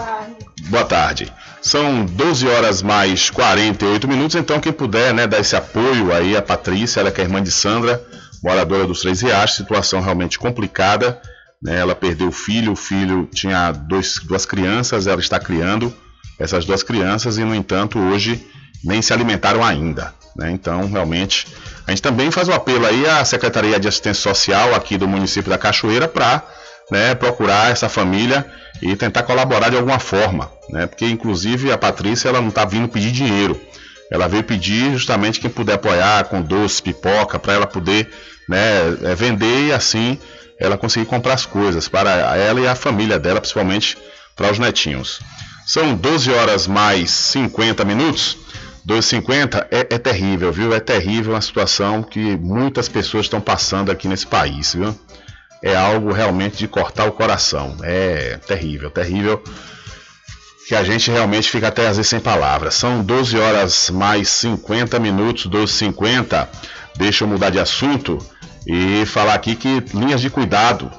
Boa tarde. São 12 horas mais 48 minutos, então quem puder, né, dar esse apoio aí a Patrícia, ela que é irmã de Sandra, moradora dos Três Riachos, situação realmente complicada, né, ela perdeu o filho, o filho tinha dois, duas crianças, ela está criando essas duas crianças e, no entanto, hoje nem se alimentaram ainda, né, então realmente a gente também faz um apelo aí à Secretaria de Assistência Social aqui do município da Cachoeira para né, procurar essa família e tentar colaborar de alguma forma, né, porque inclusive a Patrícia ela não está vindo pedir dinheiro, ela veio pedir justamente quem puder apoiar com doce, pipoca, para ela poder né, é, vender e assim ela conseguir comprar as coisas para ela e a família dela, principalmente para os netinhos. São 12 horas mais 50 minutos. 2,50 é, é terrível, viu? É terrível a situação que muitas pessoas estão passando aqui nesse país, viu? É algo realmente de cortar o coração. É terrível, terrível. Que a gente realmente fica até às vezes sem palavras. São 12 horas mais 50 minutos, 12,50. Deixa eu mudar de assunto e falar aqui que linhas de cuidado,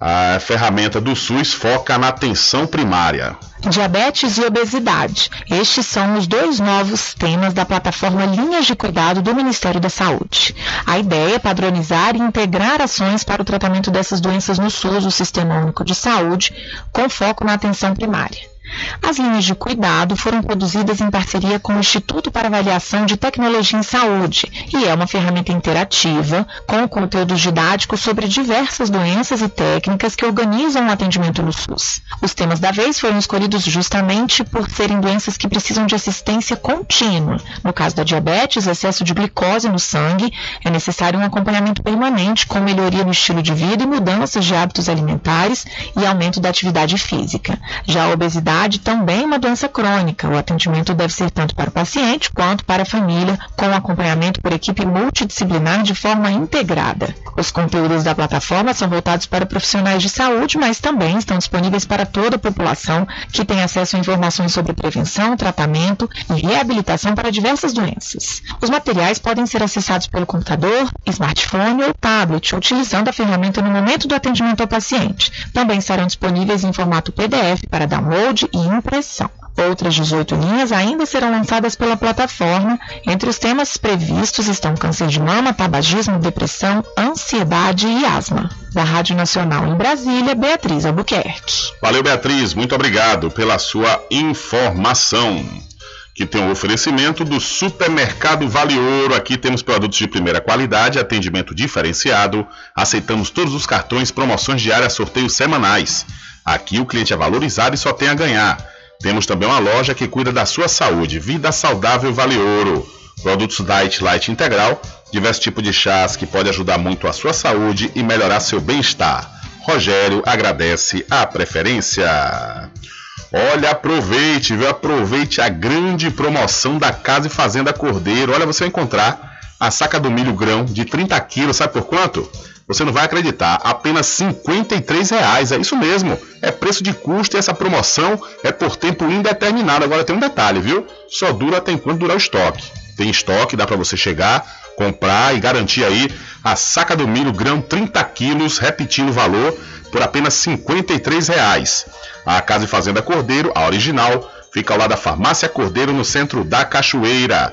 a ferramenta do SUS foca na atenção primária.
Diabetes e obesidade. Estes são os dois novos temas da plataforma Linhas de Cuidado do Ministério da Saúde. A ideia é padronizar e integrar ações para o tratamento dessas doenças no SUS, o Sistema Único de Saúde, com foco na atenção primária. As linhas de cuidado foram produzidas em parceria com o Instituto para Avaliação de Tecnologia em Saúde e é uma ferramenta interativa com conteúdos didáticos sobre diversas doenças e técnicas que organizam o atendimento no SUS. Os temas da vez foram escolhidos justamente por serem doenças que precisam de assistência contínua. No caso da diabetes, excesso de glicose no sangue, é necessário um acompanhamento permanente com melhoria no estilo de vida e mudanças de hábitos alimentares e aumento da atividade física. Já a obesidade também é uma doença crônica. O atendimento deve ser tanto para o paciente quanto para a família, com acompanhamento por equipe multidisciplinar de forma integrada. Os conteúdos da plataforma são voltados para profissionais de saúde, mas também estão disponíveis para toda a população que tem acesso a informações sobre prevenção, tratamento e reabilitação para diversas doenças. Os materiais podem ser acessados pelo computador, smartphone ou tablet, utilizando a ferramenta no momento do atendimento ao paciente. Também estarão disponíveis em formato PDF para download e impressão. Outras 18 linhas ainda serão lançadas pela plataforma. Entre os temas previstos estão câncer de mama, tabagismo, depressão, ansiedade e asma. Da Rádio Nacional em Brasília, Beatriz Albuquerque.
Valeu, Beatriz. Muito obrigado pela sua informação. Que tem o oferecimento do Supermercado Vale Ouro. Aqui temos produtos de primeira qualidade, atendimento diferenciado. Aceitamos todos os cartões, promoções diárias, sorteios semanais. Aqui o cliente é valorizado e só tem a ganhar. Temos também uma loja que cuida da sua saúde. Vida Saudável Vale Ouro. Produtos Diet Light Integral, diversos tipos de chás que pode ajudar muito a sua saúde e melhorar seu bem-estar. Rogério agradece a preferência. Olha, aproveite, viu? Aproveite a grande promoção da Casa e Fazenda Cordeiro. Olha, você vai encontrar a saca do milho grão de 30 quilos, sabe por quanto? Você não vai acreditar, apenas 53 reais, é isso mesmo. É preço de custo e essa promoção é por tempo indeterminado. Agora tem um detalhe, viu? Só dura até enquanto durar o estoque. Tem estoque, dá para você chegar, comprar e garantir aí a saca do milho grão 30 quilos, repetindo o valor, por apenas 53 reais. A Casa e Fazenda Cordeiro, a original, fica ao lado da Farmácia Cordeiro, no centro da Cachoeira.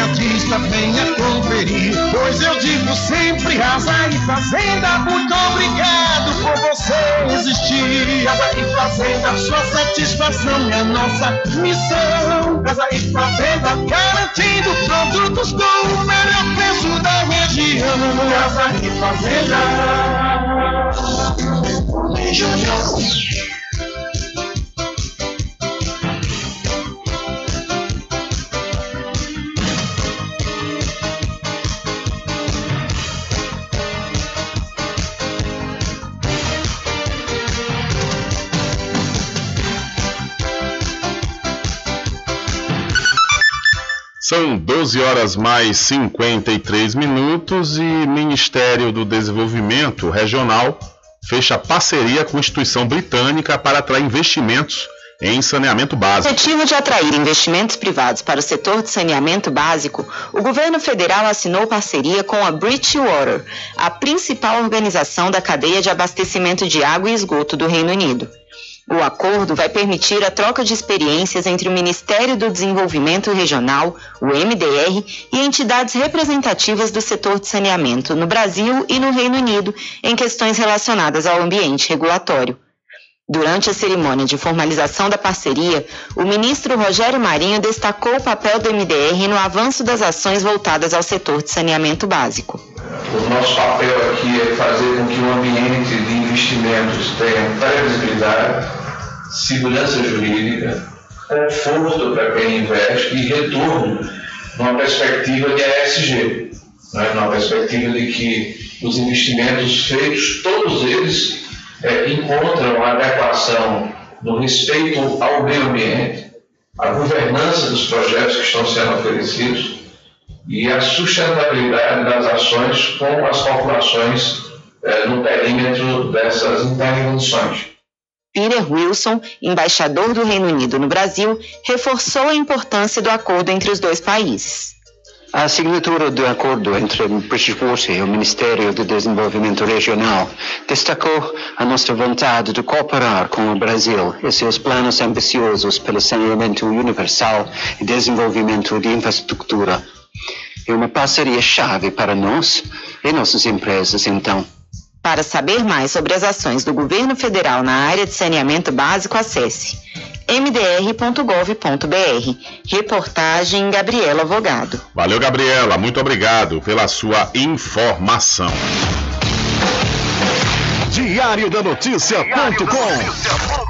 atacadista, venha conferir. Pois eu digo sempre, Casa e Fazenda, muito obrigado por você existir. Casa e Fazenda, sua satisfação é nossa missão. Casa e Fazenda, garantindo produtos com o melhor preço da região. Casa e Fazenda.
São 12 horas mais 53 minutos e Ministério do Desenvolvimento Regional fecha parceria com instituição britânica para atrair investimentos em saneamento básico.
objetivo de atrair investimentos privados para o setor de saneamento básico, o governo federal assinou parceria com a Bridgewater, a principal organização da cadeia de abastecimento de água e esgoto do Reino Unido. O acordo vai permitir a troca de experiências entre o Ministério do Desenvolvimento Regional, o MDR, e entidades representativas do setor de saneamento no Brasil e no Reino Unido em questões relacionadas ao ambiente regulatório. Durante a cerimônia de formalização da parceria, o ministro Rogério Marinho destacou o papel do MDR no avanço das ações voltadas ao setor de saneamento básico.
O nosso papel aqui é fazer com que o ambiente de investimentos tenha previsibilidade, segurança jurídica, conforto para quem investe e retorno numa perspectiva de ESG, né? numa perspectiva de que os investimentos feitos, todos eles, é, encontram a adequação no respeito ao meio ambiente, a governança dos projetos que estão sendo oferecidos e a sustentabilidade das ações com as populações é, no perímetro dessas intervenções.
Peter Wilson, embaixador do Reino Unido no Brasil, reforçou a importância do acordo entre os dois países.
A assinatura do acordo entre Bridgewater e o Ministério do Desenvolvimento Regional destacou a nossa vontade de cooperar com o Brasil e seus planos ambiciosos pelo saneamento universal e desenvolvimento de infraestrutura. É uma parceria-chave para nós e nossas empresas, então.
Para saber mais sobre as ações do governo federal na área de saneamento básico, acesse mdr.gov.br. Reportagem Gabriela Vogado.
Valeu, Gabriela. Muito obrigado pela sua informação.
Diário da Notícia.com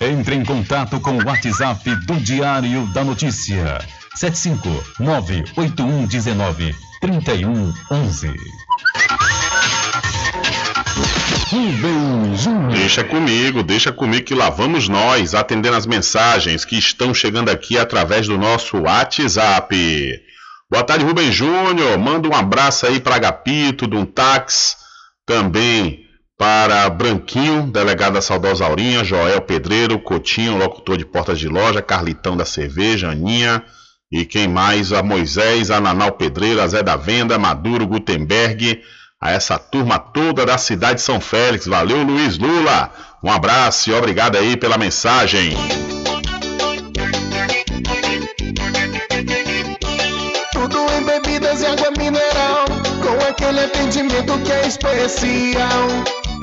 Entre em contato com o WhatsApp do Diário da Notícia. 759-8119-3111.
Deixa comigo, deixa comigo que lá vamos nós atendendo as mensagens que estão chegando aqui através do nosso WhatsApp. Boa tarde, Rubem Júnior. Manda um abraço aí para Agapito, táxi. Também para Branquinho, delegado da saudosa Aurinha, Joel Pedreiro, Cotinho, locutor de portas de loja, Carlitão da cerveja, Aninha, e quem mais? A Moisés, a Nanal Pedreiro, a Zé da Venda, Maduro, Gutenberg, a essa turma toda da cidade de São Félix. Valeu, Luiz Lula. Um abraço e obrigado aí pela mensagem.
Tudo em bebidas e água mineral, com aquele atendimento que é especial.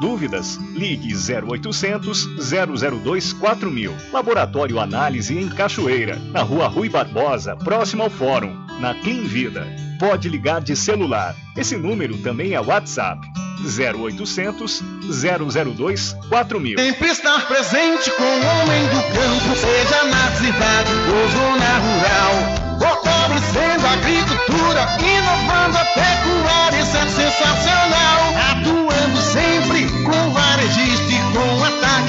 Dúvidas? Ligue 0800 002 4000. Laboratório Análise em Cachoeira, na Rua Rui Barbosa, próximo ao Fórum, na Clean Vida. Pode ligar de celular. Esse número também é WhatsApp. 0800 002 4000.
Sempre estar presente com o homem do campo, seja na cidade ou zona rural. Fortalecendo a agricultura, inovando a pecuária, isso é sensacional. Atuando sempre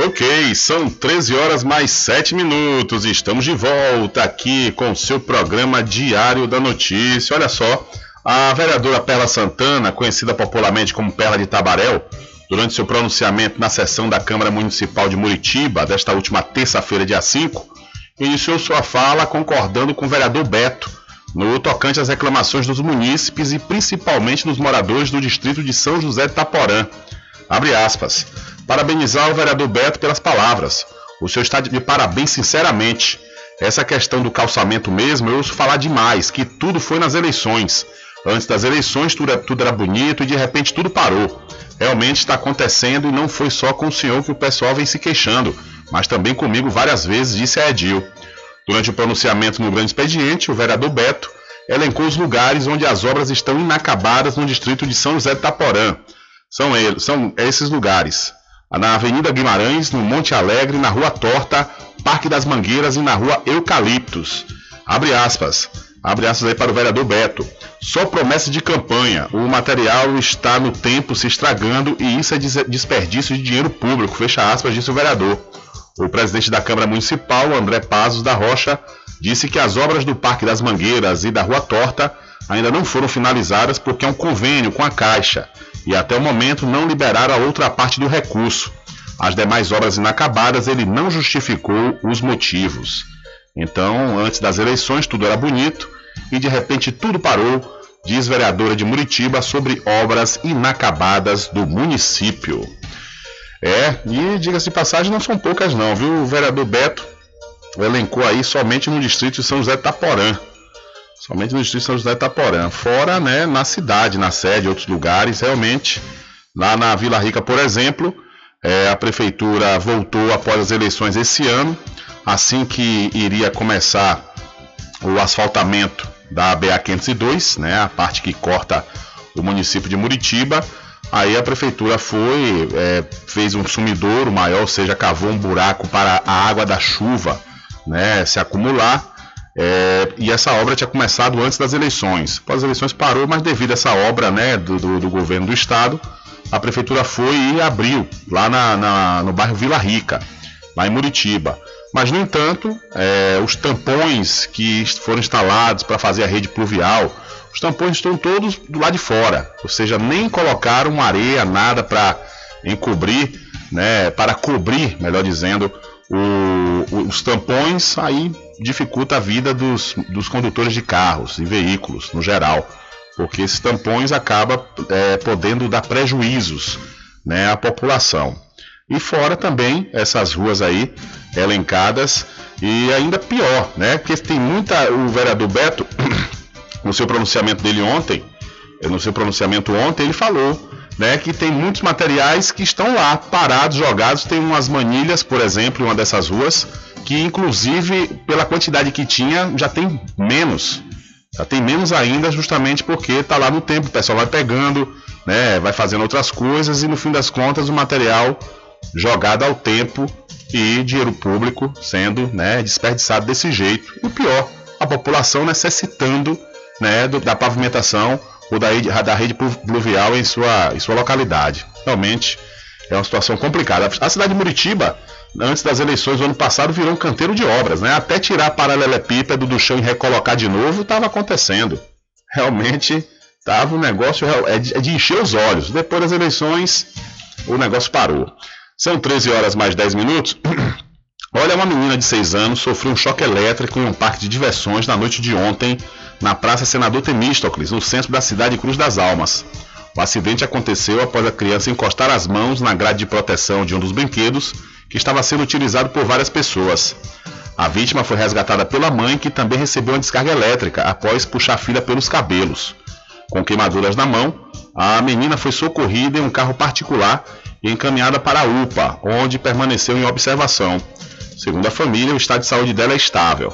Ok, são 13 horas mais 7 minutos. Estamos de volta aqui com o seu programa Diário da Notícia. Olha só, a vereadora Perla Santana, conhecida popularmente como Perla de Tabaréu, durante seu pronunciamento na sessão da Câmara Municipal de Muritiba, desta última terça-feira, dia 5, iniciou sua fala concordando com o vereador Beto no tocante às reclamações dos munícipes e principalmente dos moradores do distrito de São José de Taporã. Abre aspas. Parabenizar o vereador Beto pelas palavras. O senhor está de parabéns sinceramente. Essa questão do calçamento mesmo, eu ouço falar demais, que tudo foi nas eleições. Antes das eleições tudo era, tudo era bonito e de repente tudo parou. Realmente está acontecendo e não foi só com o senhor que o pessoal vem se queixando, mas também comigo várias vezes, disse a Edil. Durante o pronunciamento no grande expediente, o vereador Beto elencou os lugares onde as obras estão inacabadas no distrito de São José de Taporã. São, eles, são esses lugares. Na Avenida Guimarães, no Monte Alegre, na Rua Torta, Parque das Mangueiras e na Rua Eucaliptos. Abre aspas. Abre aspas aí para o vereador Beto. Só promessa de campanha. O material está no tempo se estragando e isso é desperdício de dinheiro público. Fecha aspas, disse o vereador. O presidente da Câmara Municipal, André Pazos da Rocha, disse que as obras do Parque das Mangueiras e da Rua Torta ainda não foram finalizadas porque é um convênio com a Caixa e até o momento não liberaram a outra parte do recurso. As demais obras inacabadas ele não justificou os motivos. Então, antes das eleições, tudo era bonito e de repente tudo parou, diz vereadora de Muritiba sobre obras inacabadas do município. É, e diga-se passagem, não são poucas não, viu? O vereador Beto elencou aí somente no distrito de São José Taporã. Somente no distrito São José de Taporã. Fora, né, na cidade, na sede, outros lugares, realmente. Lá na Vila Rica, por exemplo, É, a prefeitura voltou após as eleições esse ano, assim que iria começar o asfaltamento da BA 502, né, a parte que corta o município de Muritiba. Aí a prefeitura foi, é, fez um sumidouro maior, ou seja, cavou um buraco para a água da chuva né, se acumular. É, e essa obra tinha começado antes das eleições. Após as eleições parou, mas devido a essa obra né, do, do, do governo do estado, a prefeitura foi e abriu lá na, na, no bairro Vila Rica, lá em Muritiba. Mas, no entanto, é, os tampões que foram instalados para fazer a rede pluvial, os tampões estão todos do lado de fora, ou seja, nem colocaram areia, nada para encobrir, né, para cobrir, melhor dizendo, o, os tampões, aí dificulta a vida dos, dos condutores de carros e veículos no geral, porque esses tampões acabam é, podendo dar prejuízos né, à população. E fora também essas ruas aí elencadas e ainda pior, né? Porque tem muita. O vereador Beto, no seu pronunciamento dele ontem, no seu pronunciamento ontem, ele falou né, que tem muitos materiais que estão lá, parados, jogados. Tem umas manilhas, por exemplo, em uma dessas ruas, que inclusive, pela quantidade que tinha, já tem menos. Já tem menos ainda, justamente porque está lá no tempo, o pessoal vai pegando, né, vai fazendo outras coisas e no fim das contas o material jogado ao tempo e dinheiro público sendo né, desperdiçado desse jeito. E o pior, a população necessitando né, do, da pavimentação ou da, da rede pluvial em sua, em sua localidade. Realmente é uma situação complicada. A cidade de Muritiba, antes das eleições do ano passado, virou um canteiro de obras. Né? Até tirar paralelepípedo do chão e recolocar de novo estava acontecendo. Realmente estava um negócio é de, é de encher os olhos. Depois das eleições, o negócio parou. São 13 horas mais 10 minutos. Olha, uma menina de 6 anos sofreu um choque elétrico em um parque de diversões na noite de ontem, na Praça Senador Temístocles, no centro da cidade de Cruz das Almas. O acidente aconteceu após a criança encostar as mãos na grade de proteção de um dos brinquedos, que estava sendo utilizado por várias pessoas. A vítima foi resgatada pela mãe, que também recebeu uma descarga elétrica após puxar a filha pelos cabelos. Com queimaduras na mão, a menina foi socorrida em um carro particular e encaminhada para a UPA, onde permaneceu em observação. Segundo a família, o estado de saúde dela é estável.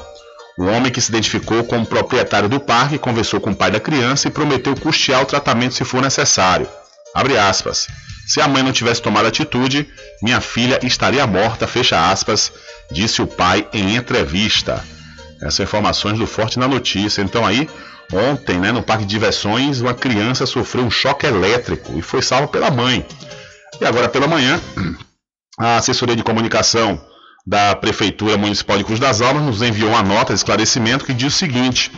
O homem que se identificou como proprietário do parque conversou com o pai da criança e prometeu custear o tratamento se for necessário. Abre aspas. Se a mãe não tivesse tomado atitude, minha filha estaria morta, fecha aspas, disse o pai em entrevista. Essas informações do Forte na notícia. Então aí, ontem, né, no parque de diversões, uma criança sofreu um choque elétrico e foi salva pela mãe. E agora pela manhã, a assessoria de comunicação da Prefeitura Municipal de Cruz das Almas nos enviou uma nota de esclarecimento que diz o seguinte: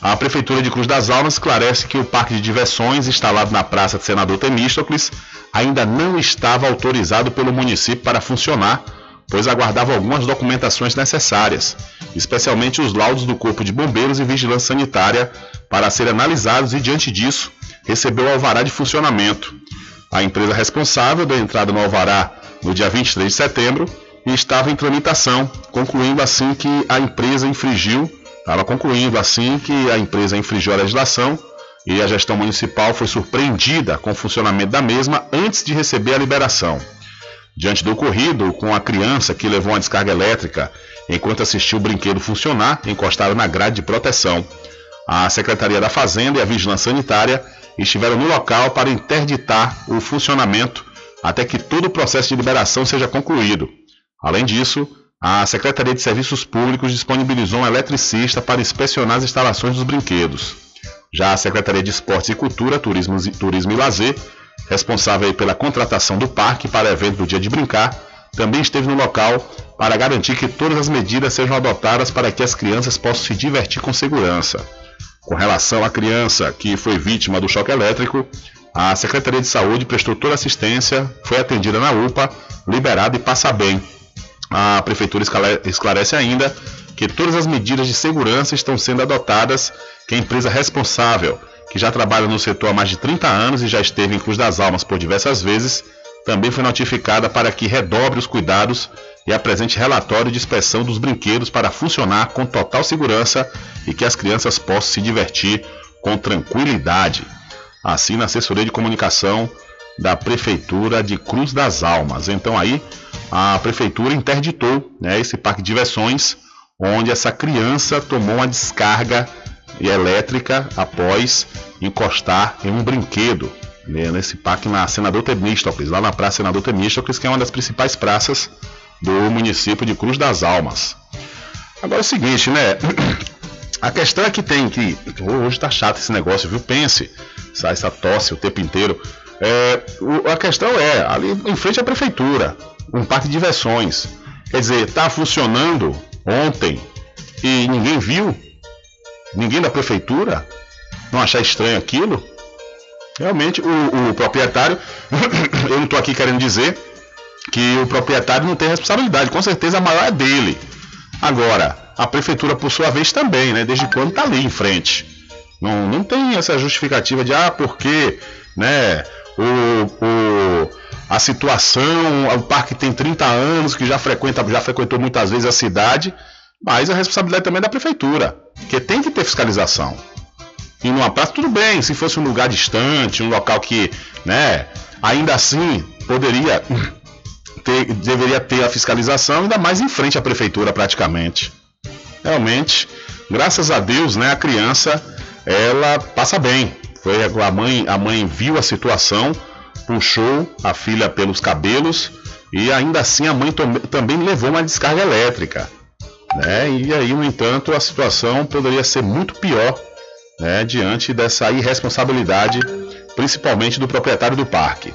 a Prefeitura de Cruz das Almas esclarece que o parque de diversões instalado na Praça de Senador Temístocles ainda não estava autorizado pelo município para funcionar, pois aguardava algumas documentações necessárias, especialmente os laudos do Corpo de Bombeiros e Vigilância Sanitária, para serem analisados e, diante disso, recebeu o alvará de funcionamento. A empresa responsável deu entrada no Alvará no dia 23 de setembro e estava em tramitação, concluindo assim que a empresa infringiu, estava concluindo assim que a empresa infringiu a legislação e a gestão municipal foi surpreendida com o funcionamento da mesma antes de receber a liberação. Diante do ocorrido, com a criança que levou uma descarga elétrica enquanto assistiu o brinquedo funcionar, encostada na grade de proteção, a Secretaria da Fazenda e a Vigilância Sanitária estiveram no local para interditar o funcionamento até que todo o processo de liberação seja concluído. Além disso, a Secretaria de Serviços Públicos disponibilizou um eletricista para inspecionar as instalações dos brinquedos. Já a Secretaria de Esportes e Cultura, Turismo, Turismo e Lazer, responsável pela contratação do parque para o evento do Dia de Brincar, também esteve no local para garantir que todas as medidas sejam adotadas para que as crianças possam se divertir com segurança. Com relação à criança que foi vítima do choque elétrico, a Secretaria de Saúde prestou toda assistência, foi atendida na UPA, liberada e passa bem. A Prefeitura esclarece ainda que todas as medidas de segurança estão sendo adotadas, que a empresa responsável, que já trabalha no setor há mais de 30 anos e já esteve em Cruz das Almas por diversas vezes, também foi notificada para que redobre os cuidados e apresente relatório de inspeção dos brinquedos para funcionar com total segurança e que as crianças possam se divertir com tranquilidade. Assim, na assessoria de comunicação da Prefeitura de Cruz das Almas. Então aí a Prefeitura interditou né, esse parque de diversões, onde essa criança tomou uma descarga elétrica após encostar em um brinquedo né, nesse parque na Senador Temístocles, lá na Praça Senador Temístocles, que é uma das principais praças do município de Cruz das Almas. Agora é o seguinte, né? A questão é que tem que. Hoje tá chato esse negócio, viu? Pense, sai essa tosse o tempo inteiro. É, a questão é, ali em frente à prefeitura, um parque de diversões. Quer dizer, tá funcionando ontem e ninguém viu? Ninguém da prefeitura? Não achar estranho aquilo? Realmente, o, o proprietário, eu não estou aqui querendo dizer que o proprietário não tem responsabilidade, com certeza a maior é dele. Agora, a prefeitura, por sua vez, também, né? Desde quando está ali em frente. Não, não tem essa justificativa de, ah, porque, né? O, o, a situação, o parque tem 30 anos, que já frequenta, já frequentou muitas vezes a cidade, mas a responsabilidade também é da prefeitura, que tem que ter fiscalização. E numa praça, tudo bem, se fosse um lugar distante, um local que, né, ainda assim poderia ter, deveria ter a fiscalização, ainda mais em frente à prefeitura praticamente. Realmente, graças a Deus, né, a criança ela passa bem. Foi a mãe, a mãe viu a situação, puxou a filha pelos cabelos e ainda assim a mãe também levou uma descarga elétrica. Né? E aí, no entanto, a situação poderia ser muito pior né, diante dessa irresponsabilidade, principalmente do proprietário do parque.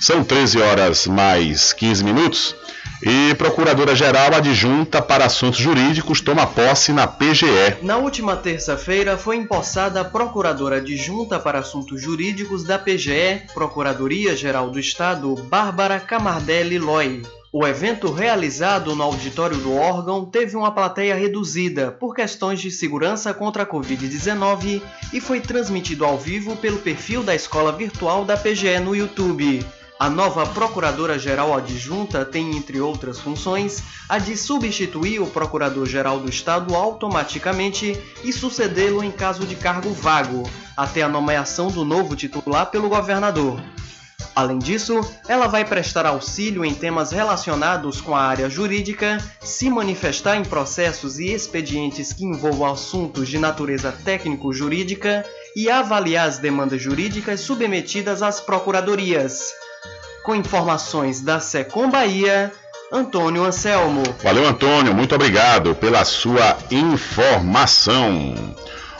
São 13 horas mais 15 minutos. E Procuradora-Geral Adjunta para Assuntos Jurídicos toma posse na PGE.
Na última terça-feira foi empossada a Procuradora Adjunta para Assuntos Jurídicos da PGE, Procuradoria-Geral do Estado, Bárbara Camardelli Loi. O evento realizado no auditório do órgão teve uma plateia reduzida por questões de segurança contra a Covid-19 e foi transmitido ao vivo pelo perfil da Escola Virtual da PGE no YouTube. A nova Procuradora-Geral Adjunta tem, entre outras funções, a de substituir o Procurador-Geral do Estado automaticamente e sucedê-lo em caso de cargo vago, até a nomeação do novo titular pelo governador. Além disso, ela vai prestar auxílio em temas relacionados com a área jurídica, se manifestar em processos e expedientes que envolvam assuntos de natureza técnico-jurídica e avaliar as demandas jurídicas submetidas às procuradorias. Com informações da Secom Bahia, Antônio Anselmo.
Valeu, Antônio, muito obrigado pela sua informação.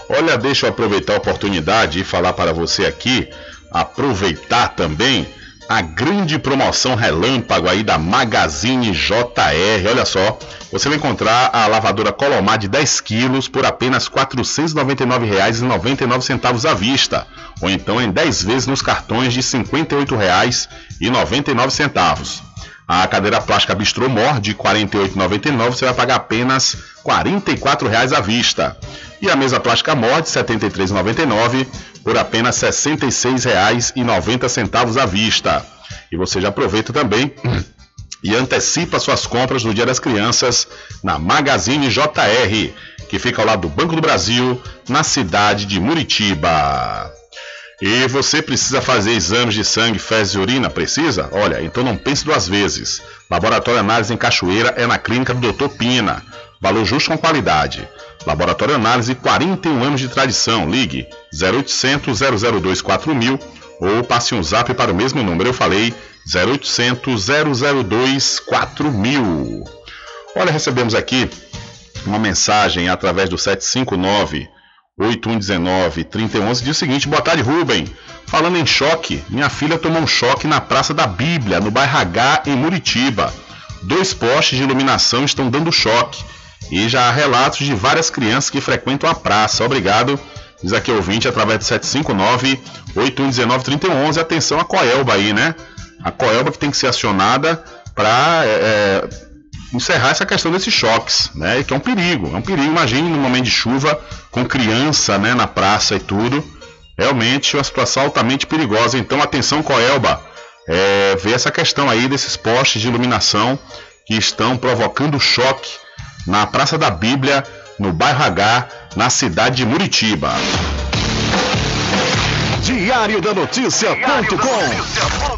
Olha, deixa eu aproveitar a oportunidade e falar para você aqui, aproveitar também a grande promoção relâmpago aí da Magazine JR. Olha só, você vai encontrar a lavadora Colomar de 10 quilos por apenas R$ 499,99 à vista, ou então em 10 vezes nos cartões de R$ 58,99. A cadeira plástica Bistrô Mor de R$ 48,99 você vai pagar apenas R$ 44,00 à vista. E a mesa plástica Mor de R$ 73,99 por apenas R$ 66,90 à vista. E você já aproveita também e antecipa suas compras no Dia das Crianças na Magazine JR, que fica ao lado do Banco do Brasil, na cidade de Muritiba. E você precisa fazer exames de sangue, fezes e urina? Precisa? Olha, então não pense duas vezes. Laboratório Análise em Cachoeira é na clínica do Dr. Pina. Valor justo com qualidade. Laboratório Análise, 41 anos de tradição. Ligue 0800 002 4000 ou passe um zap para o mesmo número. Eu falei 0800 002 4000. Olha, recebemos aqui uma mensagem através do 759 8119 3011 diz o seguinte: Boa tarde, Rubem. Falando em choque, minha filha tomou um choque na Praça da Bíblia, no bairro H, em Muritiba. Dois postes de iluminação estão dando choque. E já há relatos de várias crianças que frequentam a praça. Obrigado. Diz aqui ouvinte através do 759 8119 3011. Atenção a Coelba aí, né? A Coelba que tem que ser acionada para é, é, encerrar essa questão desses choques, né? Que é um perigo. É um perigo. Imagine no momento de chuva, com criança né, na praça e tudo. Realmente uma situação altamente perigosa. Então, atenção, Coelba. É, ver essa questão aí desses postes de iluminação que estão provocando choque na Praça da Bíblia, no bairro H, na cidade de Muritiba.
Diário da Notícia.com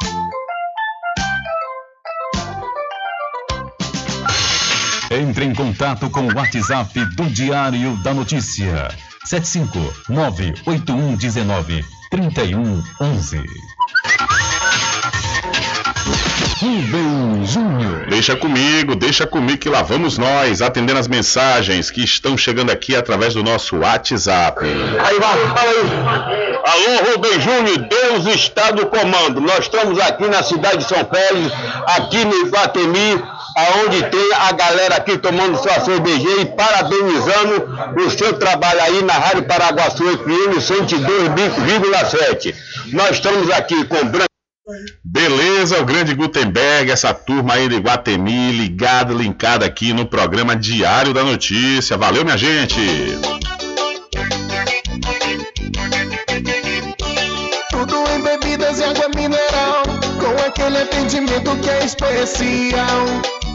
Entre em contato com o WhatsApp do Diário da Notícia. 759-8119-3111. Rubem Júnior.
Deixa comigo, deixa comigo que lá vamos nós, atendendo as mensagens que estão chegando aqui através do nosso WhatsApp.
Aí vai, fala aí. Alô, Rubem Júnior, Deus está no comando. Nós estamos aqui na cidade de São Félix, aqui no Iguatemi, aonde tem a galera aqui tomando sua cervejinha e parabenizando o seu trabalho aí na Rádio Paraguaçu FM 102,7. Nós estamos aqui com Branco.
Beleza, o grande Gutenberg, essa turma aí de Guatemi, ligada, linkada aqui no programa Diário da Notícia. Valeu, minha gente!
Tudo em bebidas e água mineral, com aquele atendimento que é especial.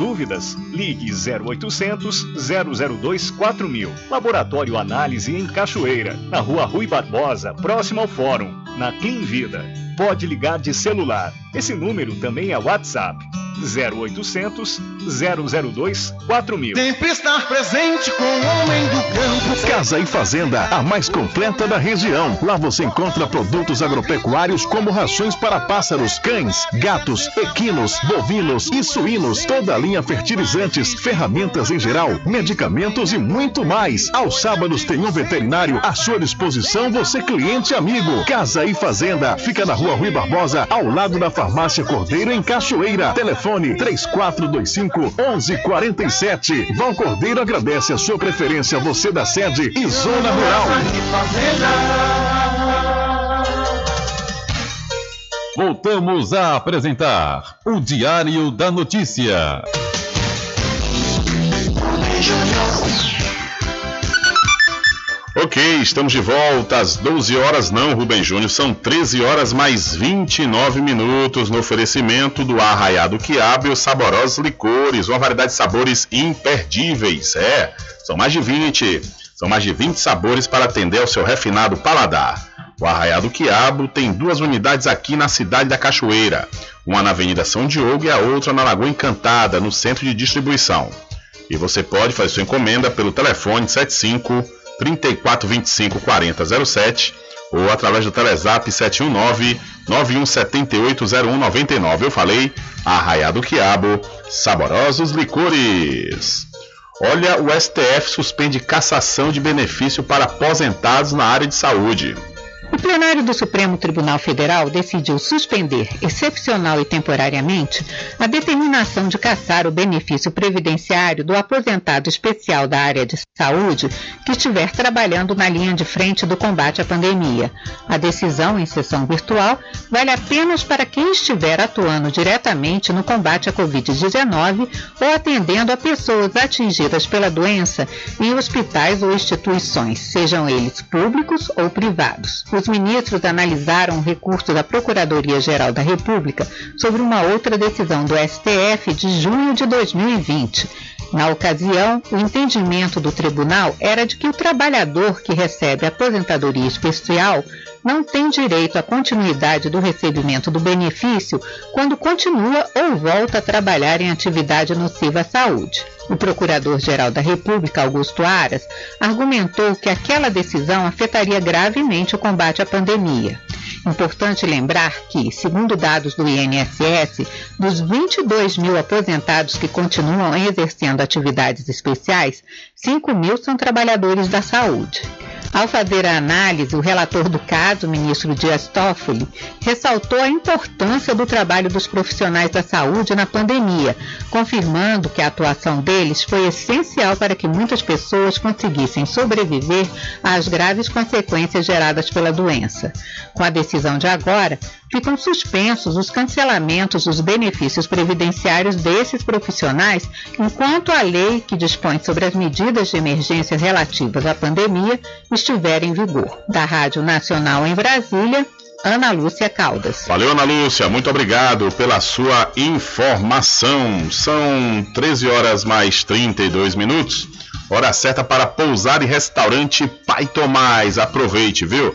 Dúvidas? Ligue 0800 002 4000. Laboratório Análise em Cachoeira, na rua Rui Barbosa, próximo ao Fórum, na Clean Vida. Pode ligar de celular. Esse número também é WhatsApp. 0800 002 4000.
Sempre estar presente com o homem do campo.
Casa e Fazenda, a mais completa da região. Lá você encontra produtos agropecuários como rações para pássaros, cães, gatos, equinos, bovinos e suínos, toda a linha fertilizantes, ferramentas em geral, medicamentos e muito mais. Aos sábados tem um veterinário à sua disposição, você cliente amigo. Casa e Fazenda, fica na rua Rui Barbosa, ao lado da farmácia Cordeiro em Cachoeira. Telefone 3425 1147. Val Cordeiro agradece a sua preferência, você da sede e zona rural. Voltamos a apresentar o Diário da Notícia.
Ok, estamos de volta às 12 horas, não, Rubem Júnior, são 13 horas mais 29 minutos no oferecimento do Arraiado Quiabo e os saborosos licores, uma variedade de sabores imperdíveis. É, são mais de 20, são mais de 20 sabores para atender ao seu refinado paladar. O Arraiado Quiabo tem duas unidades aqui na cidade da Cachoeira, uma na Avenida São Diogo e a outra na Lagoa Encantada, no centro de distribuição. E você pode fazer sua encomenda pelo telefone 75 3425 4007 ou através do Telezap 719 9178 0199. Eu falei, Arraiado Quiabo, saborosos licores. Olha, o STF suspende cassação de benefício para aposentados na área de saúde.
O plenário do Supremo Tribunal Federal decidiu suspender, excepcional e temporariamente, a determinação de cassar o benefício previdenciário do aposentado especial da área de saúde que estiver trabalhando na linha de frente do combate à pandemia. A decisão, em sessão virtual, vale apenas para quem estiver atuando diretamente no combate à Covid-19 ou atendendo a pessoas atingidas pela doença em hospitais ou instituições, sejam eles públicos ou privados os ministros analisaram o recurso da Procuradoria-Geral da República sobre uma outra decisão do STF de junho de 2020. Na ocasião, o entendimento do tribunal era de que o trabalhador que recebe aposentadoria especial não tem direito à continuidade do recebimento do benefício quando continua ou volta a trabalhar em atividade nociva à saúde. O Procurador-Geral da República, Augusto Aras, argumentou que aquela decisão afetaria gravemente o combate à pandemia. Importante lembrar que, segundo dados do INSS, dos 22 mil aposentados que continuam exercendo atividades especiais, 5 mil são trabalhadores da saúde. Ao fazer a análise, o relator do caso, o ministro Dias Toffoli, ressaltou a importância do trabalho dos profissionais da saúde na pandemia, confirmando que a atuação deles foi essencial para que muitas pessoas conseguissem sobreviver às graves consequências geradas pela doença. Com a decisão de agora, ficam suspensos os cancelamentos dos benefícios previdenciários desses profissionais, enquanto a lei que dispõe sobre as medidas de emergência relativas à pandemia estiver em vigor. Da Rádio Nacional em Brasília, Ana Lúcia Caldas.
Valeu, Ana Lúcia, muito obrigado pela sua informação. São 13 horas mais 32 minutos. Hora certa para pousar e restaurante Pai Tomás. Aproveite, viu?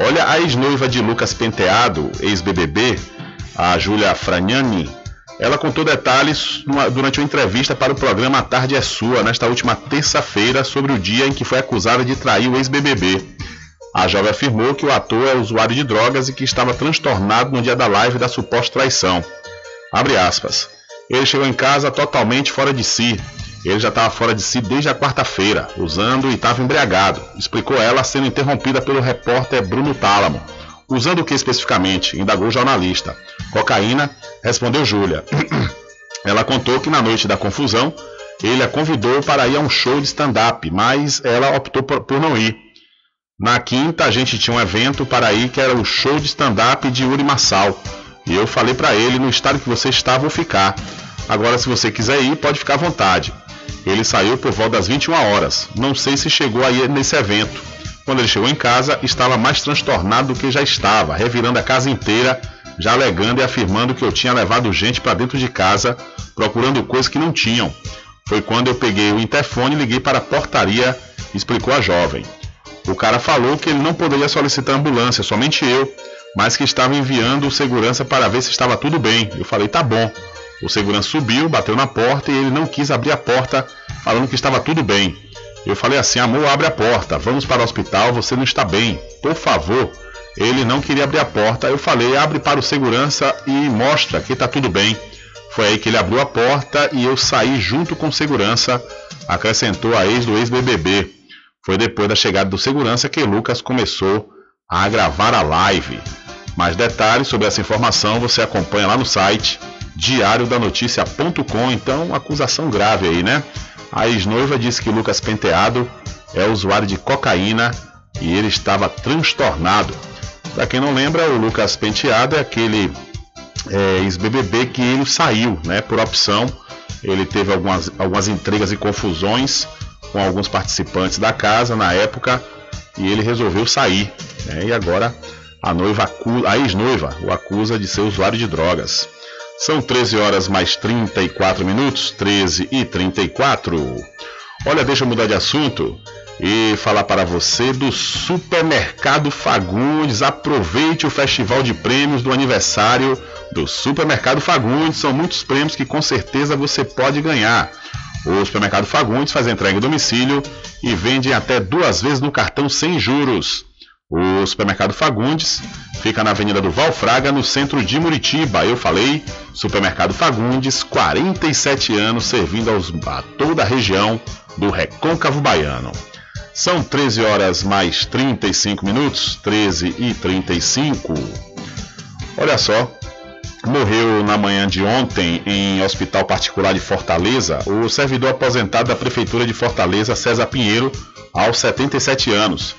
Olha, a ex-noiva de Lucas Penteado, ex-BBB, a Júlia Fragnani, ela contou detalhes durante uma entrevista para o programa A Tarde é Sua, nesta última terça-feira, sobre o dia em que foi acusada de trair o ex-BBB. A jovem afirmou que o ator é usuário de drogas e que estava transtornado no dia da live da suposta traição. Abre aspas. Ele chegou em casa totalmente fora de si. Ele já estava fora de si desde a quarta-feira, usando e estava embriagado, explicou ela, sendo interrompida pelo repórter Bruno Tálamo. Usando o que especificamente? Indagou o jornalista. Cocaína, respondeu Júlia. ela contou que na noite da confusão, ele a convidou para ir a um show de stand-up, mas ela optou por, não ir. Na quinta, a gente tinha um evento para ir que era o show de stand-up de Uri Massal. E eu falei para ele: no estado que você está, vou ficar. Agora, se você quiser ir, pode ficar à vontade. Ele saiu por volta das 21 horas. Não sei se chegou aí nesse evento. Quando ele chegou em casa, estava mais transtornado do que já estava, revirando a casa inteira, já alegando e afirmando que eu tinha levado gente para dentro de casa, procurando coisas que não tinham. Foi quando eu peguei o interfone e liguei para a portaria, explicou a jovem. O cara falou que ele não poderia solicitar ambulância, somente eu, mas que estava enviando o segurança para ver se estava tudo bem. Eu falei, tá bom. O segurança subiu, bateu na porta e ele não quis abrir a porta, falando que estava tudo bem. Eu falei assim: amor, abre a porta, vamos para o hospital, você não está bem, por favor. Ele não queria abrir a porta, eu falei: abre para o segurança e mostra que está tudo bem. Foi aí que ele abriu a porta e eu saí junto com o segurança, acrescentou a ex do ex-BBB. Foi depois da chegada do segurança que Lucas começou a gravar a live. Mais detalhes sobre essa informação você acompanha lá no site diariodanoticia.com. Então, acusação grave aí, né? A ex-noiva disse que Lucas Penteado é usuário de cocaína e ele estava transtornado. Para quem não lembra, o Lucas Penteado é aquele é, ex-BBB que ele saiu, né? Por opção. Ele teve algumas, algumas intrigas e confusões com alguns participantes da casa na época e ele resolveu sair. Né? E agora a noiva, a ex-noiva, o acusa de ser usuário de drogas. São 13 horas mais 34 minutos, 13 e 34. Olha, deixa eu mudar de assunto e falar para você do Supermercado Fagundes. Aproveite o festival de prêmios do aniversário do Supermercado Fagundes. São muitos prêmios que com certeza você pode ganhar. O Supermercado Fagundes faz entrega em domicílio e vende até duas vezes no cartão sem juros. O Supermercado Fagundes fica na Avenida do Valfraga, no centro de Muritiba. Eu falei, Supermercado Fagundes, 47 anos servindo aos, a toda a região do Recôncavo Baiano. São 13 horas mais 35 minutos, 13 e 35. Olha só, morreu na manhã de ontem em hospital particular de Fortaleza o servidor aposentado da Prefeitura de Fortaleza, César Pinheiro, aos 77 anos.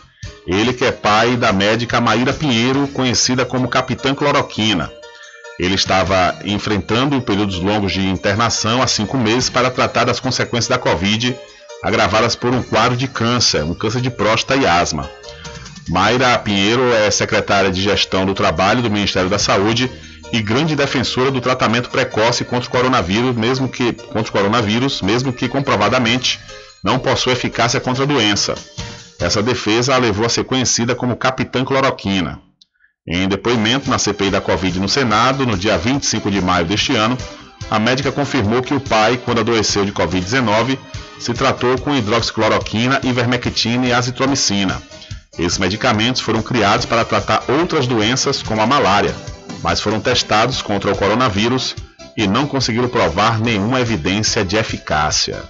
Ele que é pai da médica Maíra Pinheiro, conhecida como Capitã Cloroquina. Ele estava enfrentando períodos longos de internação há cinco meses para tratar das consequências da Covid, agravadas por um quadro de câncer, um câncer de próstata e asma. Mayra Pinheiro é secretária de Gestão do Trabalho do Ministério da Saúde e grande defensora do tratamento precoce contra o coronavírus, mesmo que contra o coronavírus, mesmo que comprovadamente não possua eficácia contra a doença. Essa defesa a levou a ser conhecida como Capitã Cloroquina. Em depoimento na CPI da Covid no Senado, no dia 25 de maio deste ano, a médica confirmou que o pai, quando adoeceu de Covid-19, se tratou com hidroxicloroquina, ivermectina e azitromicina. Esses medicamentos foram criados para tratar outras doenças como a malária, mas foram testados contra o coronavírus e não conseguiram provar nenhuma evidência de eficácia.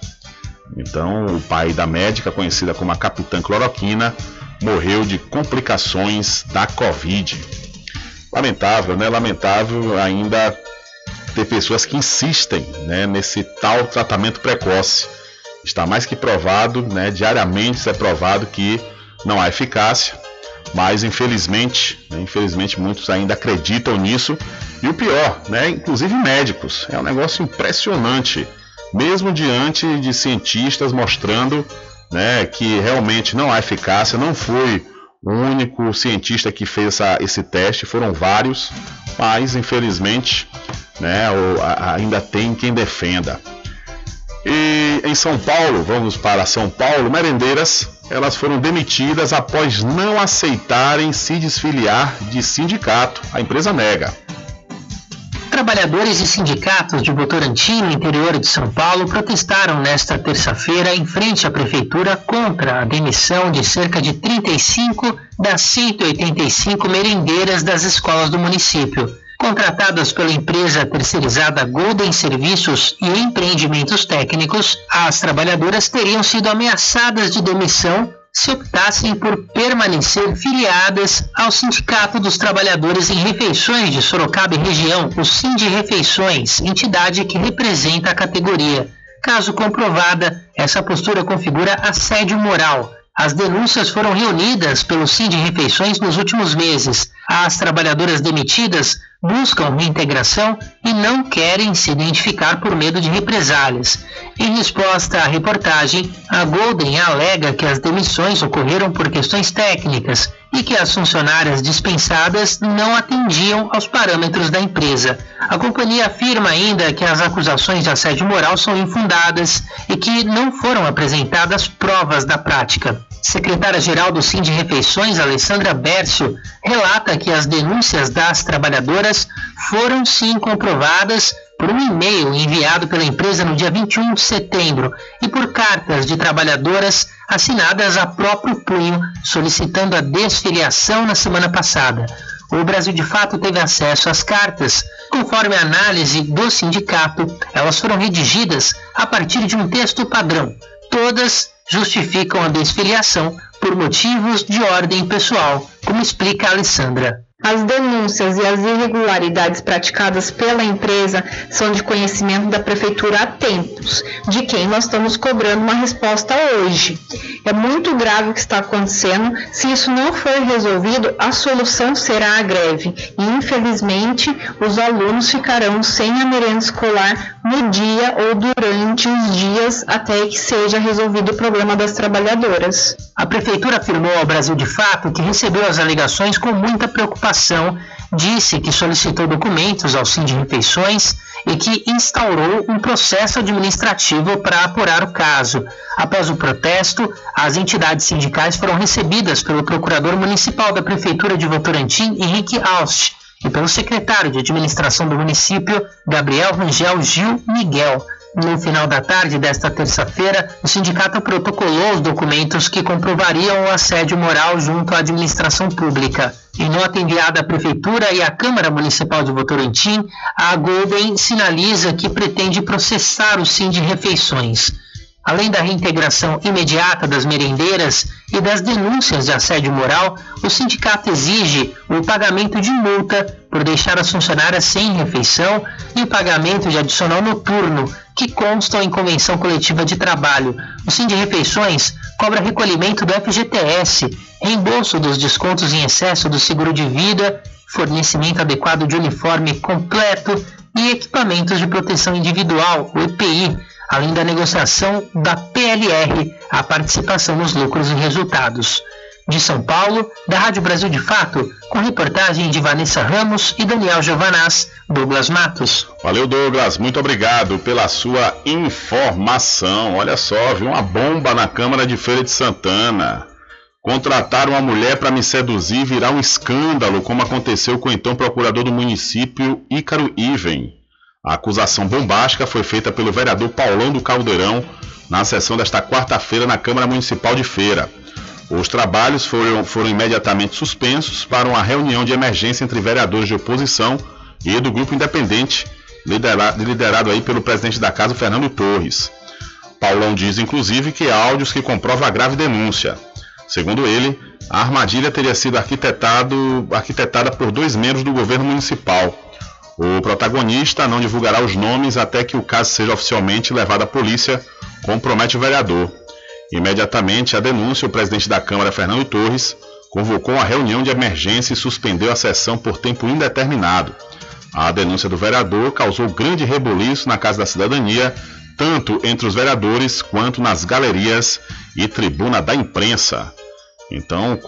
Então, o pai da médica, conhecida como a Capitã Cloroquina, morreu de complicações da Covid. Lamentável, né? Lamentável ainda ter pessoas que insistem né, nesse tal tratamento precoce. Está mais que provado, né, diariamente é provado que não há eficácia, mas infelizmente, né, infelizmente muitos ainda acreditam nisso. E o pior, né, inclusive médicos, é um negócio impressionante mesmo diante de cientistas mostrando né, que realmente não há eficácia, não foi o único cientista que fez essa, esse teste, foram vários, mas infelizmente né, ainda tem quem defenda. E em São Paulo, vamos para São Paulo, merendeiras, elas foram demitidas após não aceitarem se desfiliar de sindicato. A empresa nega.
Trabalhadores e sindicatos de Votorantim, interior de São Paulo, protestaram nesta terça-feira em frente à prefeitura contra a demissão de cerca de 35 das 185 merendeiras das escolas do município. Contratadas pela empresa terceirizada Golden Serviços e Empreendimentos Técnicos, as trabalhadoras teriam sido ameaçadas de demissão se optassem por permanecer filiadas ao Sindicato dos Trabalhadores em Refeições de Sorocaba e região, o Sind Refeições, entidade que representa a categoria. Caso comprovada, essa postura configura assédio moral. As denúncias foram reunidas pelo Sind Refeições nos últimos meses. As trabalhadoras demitidas buscam reintegração e não querem se identificar por medo de represálias. Em resposta à reportagem, a Golden alega que as demissões ocorreram por questões técnicas e que as funcionárias dispensadas não atendiam aos parâmetros da empresa. A companhia afirma ainda que as acusações de assédio moral são infundadas e que não foram apresentadas provas da prática. Secretária-geral do Sim de Refeições, Alessandra Bércio, relata que as denúncias das trabalhadoras foram sim comprovadas por um e-mail enviado pela empresa no dia 21 de setembro e por cartas de trabalhadoras assinadas a próprio punho, solicitando a desfiliação na semana passada. O Brasil de fato teve acesso às cartas. Conforme a análise do sindicato, elas foram redigidas a partir de um texto padrão. Todas justificam a desfiliação por motivos de ordem pessoal, como explica a Alessandra.
As denúncias e as irregularidades praticadas pela empresa são de conhecimento da prefeitura há tempos, de quem nós estamos cobrando uma resposta hoje. É muito grave o que está acontecendo. Se isso não for resolvido, a solução será a greve. E infelizmente, os alunos ficarão sem a merenda escolar no dia ou durante os dias até que seja resolvido o problema das trabalhadoras.
A prefeitura afirmou ao Brasil de Fato que recebeu as alegações com muita preocupação, disse que solicitou documentos ao Sim de Refeições e que instaurou um processo administrativo para apurar o caso. Após o protesto, as entidades sindicais foram recebidas pelo procurador municipal da prefeitura de Votorantim, Henrique Aust, e pelo secretário de administração do município, Gabriel Rangel Gil Miguel. No final da tarde desta terça-feira, o sindicato protocolou os documentos que comprovariam o assédio moral junto à administração pública. Em nota enviada à Prefeitura e à Câmara Municipal de Votorantim, a Golden sinaliza que pretende processar o Sim de Refeições. Além da reintegração imediata das merendeiras e das denúncias de assédio moral, o sindicato exige o pagamento de multa por deixar as funcionárias sem refeição e pagamento de adicional noturno, que constam em convenção coletiva de trabalho. O de Refeições cobra recolhimento do FGTS, reembolso dos descontos em excesso do seguro de vida, fornecimento adequado de uniforme completo e equipamentos de proteção individual, o EPI além da negociação da PLR, a participação nos lucros e resultados. De São Paulo, da Rádio Brasil de Fato, com reportagem de Vanessa Ramos e Daniel Giovanaz, Douglas Matos.
Valeu, Douglas. Muito obrigado pela sua informação. Olha só, viu uma bomba na Câmara de Feira de Santana. Contrataram uma mulher para me seduzir e virar um escândalo, como aconteceu com o então procurador do município, Ícaro Iven. A acusação bombástica foi feita pelo vereador Paulão do Caldeirão na sessão desta quarta-feira na Câmara Municipal de Feira. Os trabalhos foram, foram imediatamente suspensos para uma reunião de emergência entre vereadores de oposição e do grupo independente, liderado, liderado aí pelo presidente da casa, Fernando Torres. Paulão diz, inclusive, que há áudios que comprovam a grave denúncia. Segundo ele, a armadilha teria sido arquitetada por dois membros do governo municipal o protagonista não divulgará os nomes até que o caso seja oficialmente levado à polícia, compromete o vereador. Imediatamente à denúncia, o presidente da Câmara, Fernando Torres, convocou uma reunião de emergência e suspendeu a sessão por tempo indeterminado. A denúncia do vereador causou grande reboliço na Casa da Cidadania, tanto entre os vereadores quanto nas galerias e tribuna da imprensa. Então,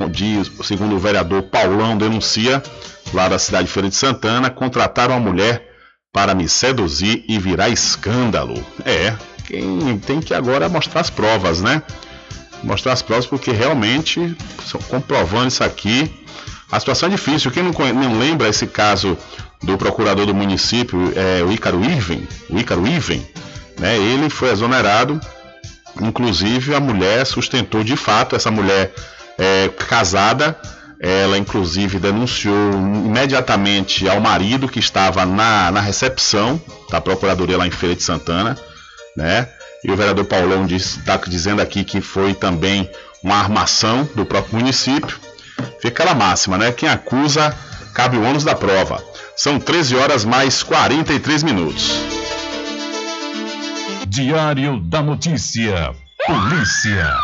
segundo o vereador Paulão denuncia, lá da cidade de Feira de Santana, contrataram uma mulher para me seduzir e virar escândalo. É, quem tem que agora mostrar as provas, né? Mostrar as provas porque realmente, comprovando isso aqui, a situação é difícil. Quem não, não lembra esse caso do procurador do município, é, o Ícaro Irving, o Ícaro Irving, né? Ele foi exonerado, inclusive a mulher sustentou de fato, essa mulher é, casada, ela, inclusive, denunciou imediatamente ao marido que estava na, na recepção da Procuradoria lá em Feira de Santana, né? E o vereador Paulão está dizendo aqui que foi também uma armação do próprio município. Fica aquela máxima, né? Quem acusa, cabe o ônus da prova. São 13 horas mais 43 minutos.
Diário da Notícia. Polícia.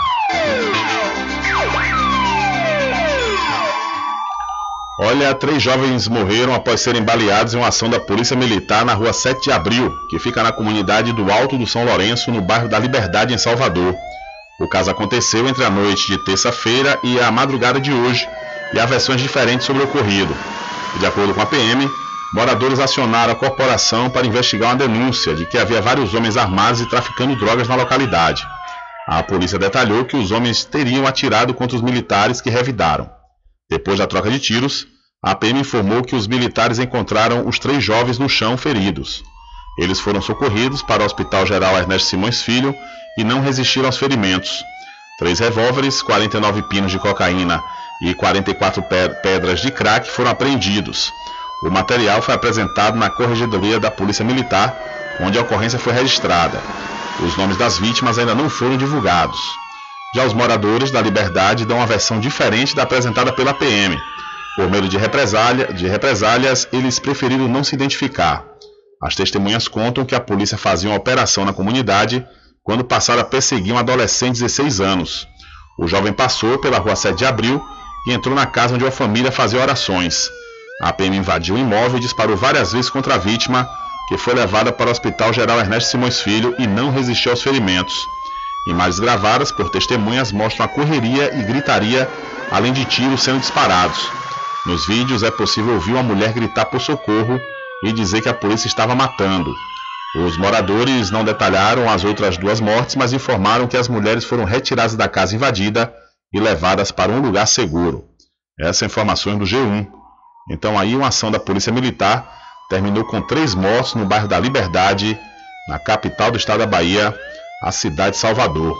Olha, três jovens morreram após serem baleados em uma ação da Polícia Militar na rua 7 de Abril, que fica na comunidade do Alto do São Lourenço, no bairro da Liberdade, em Salvador. O caso aconteceu entre a noite de terça-feira e a madrugada de hoje, e há versões diferentes sobre o ocorrido. De acordo com a PM, moradores acionaram a corporação para investigar uma denúncia de que havia vários homens armados e traficando drogas na localidade. A polícia detalhou que os homens teriam atirado contra os militares que revidaram. Depois da troca de tiros, a PM informou que os militares encontraram os três jovens no chão feridos. Eles foram socorridos para o Hospital Geral Ernesto Simões Filho e não resistiram aos ferimentos. Três revólveres, 49 pinos de cocaína e 44 pedras de crack foram apreendidos. O material foi apresentado na Corregedoria da Polícia Militar, onde a ocorrência foi registrada. Os nomes das vítimas ainda não foram divulgados. Já os moradores da Liberdade dão uma versão diferente da apresentada pela PM. Por medo de, represália, de represálias, eles preferiram não se identificar. As testemunhas contam que a polícia fazia uma operação na comunidade quando passaram a perseguir um adolescente de 16 anos. O jovem passou pela rua 7 de abril e entrou na casa onde a família fazia orações. A PM invadiu o imóvel e disparou várias vezes contra a vítima, que foi levada para o Hospital Geral Ernesto Simões Filho e não resistiu aos ferimentos. Imagens gravadas por testemunhas mostram a correria e gritaria, além de tiros sendo disparados. Nos vídeos é possível ouvir uma mulher gritar por socorro e dizer que a polícia estava matando. Os moradores não detalharam as outras duas mortes, mas informaram que as mulheres foram retiradas da casa invadida e levadas para um lugar seguro. Essa é informações do G1. Então aí uma ação da Polícia Militar terminou com três mortos no bairro da Liberdade, na capital do estado da Bahia, a cidade de Salvador.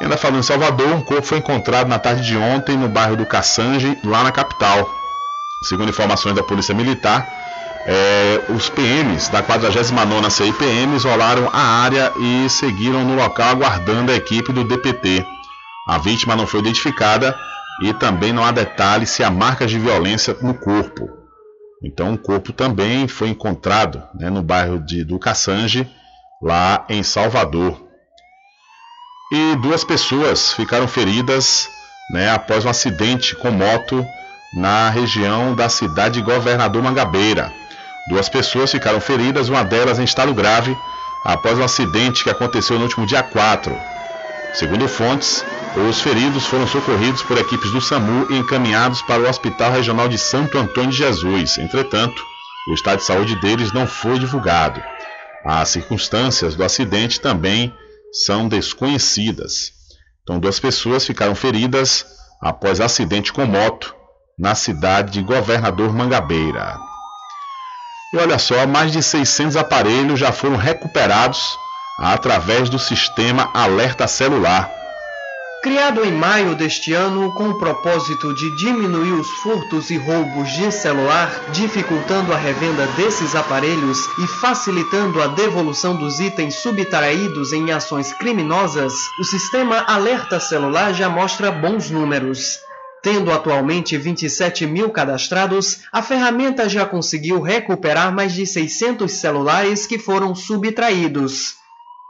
Ainda falando em Salvador, um corpo foi encontrado na tarde de ontem no bairro do Cassange, lá na capital. Segundo informações da Polícia Militar, é, os PMs da 49ª CIPM isolaram a área e seguiram no local aguardando a equipe do DPT. A vítima não foi identificada e também não há detalhes se há marcas de violência no corpo. Então, o corpo também foi encontrado né, no bairro de, do Cassange, lá em Salvador. E duas pessoas ficaram feridas né, após um acidente com moto na região da cidade de Governador Mangabeira. Duas pessoas ficaram feridas, uma delas em estado grave, após um acidente que aconteceu no último dia 4. Segundo fontes, os feridos foram socorridos por equipes do SAMU e encaminhados para o Hospital Regional de Santo Antônio de Jesus. Entretanto, o estado de saúde deles não foi divulgado. As circunstâncias do acidente também são desconhecidas. Então, duas pessoas ficaram feridas após acidente com moto na cidade de Governador Mangabeira. E olha só, mais de 600 aparelhos já foram recuperados através do sistema Alerta Celular.
Criado em maio deste ano com o propósito de diminuir os furtos e roubos de celular, dificultando a revenda desses aparelhos e facilitando a devolução dos itens subtraídos em ações criminosas, o sistema Alerta Celular já mostra bons números. Tendo atualmente 27 mil cadastrados, a ferramenta já conseguiu recuperar mais de 600 celulares que foram subtraídos.